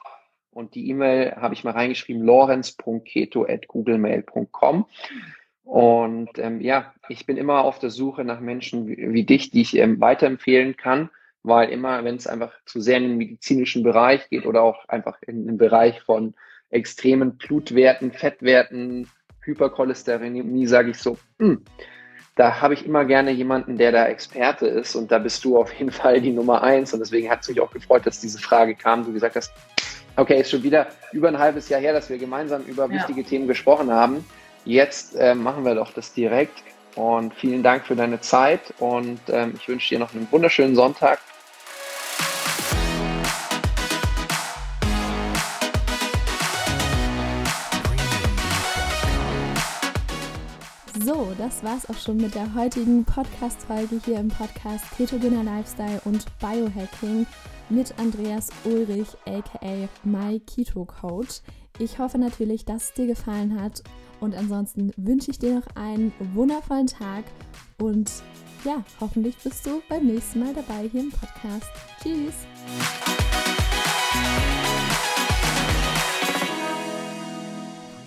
Und die E-Mail habe ich mal reingeschrieben, lorenz.keto.googlemail.com. Und ähm, ja, ich bin immer auf der Suche nach Menschen wie, wie dich, die ich ähm, weiterempfehlen kann, weil immer, wenn es einfach zu sehr in den medizinischen Bereich geht oder auch einfach in den Bereich von extremen Blutwerten, Fettwerten, Hypercholesterinämie, sage ich so, hm, da habe ich immer gerne jemanden, der da Experte ist und da bist du auf jeden Fall die Nummer eins und deswegen hat es mich auch gefreut, dass diese Frage kam. Du gesagt hast, okay, ist schon wieder über ein halbes Jahr her, dass wir gemeinsam über ja. wichtige Themen gesprochen haben. Jetzt äh, machen wir doch das direkt. Und vielen Dank für deine Zeit und ähm, ich wünsche dir noch einen wunderschönen Sonntag. Das war's auch schon mit der heutigen Podcast-Folge hier im Podcast Ketogener Lifestyle und Biohacking mit Andreas Ulrich, aka My Keto Coach. Ich hoffe natürlich, dass es dir gefallen hat und ansonsten wünsche ich dir noch einen wundervollen Tag und ja, hoffentlich bist du beim nächsten Mal dabei hier im Podcast. Tschüss!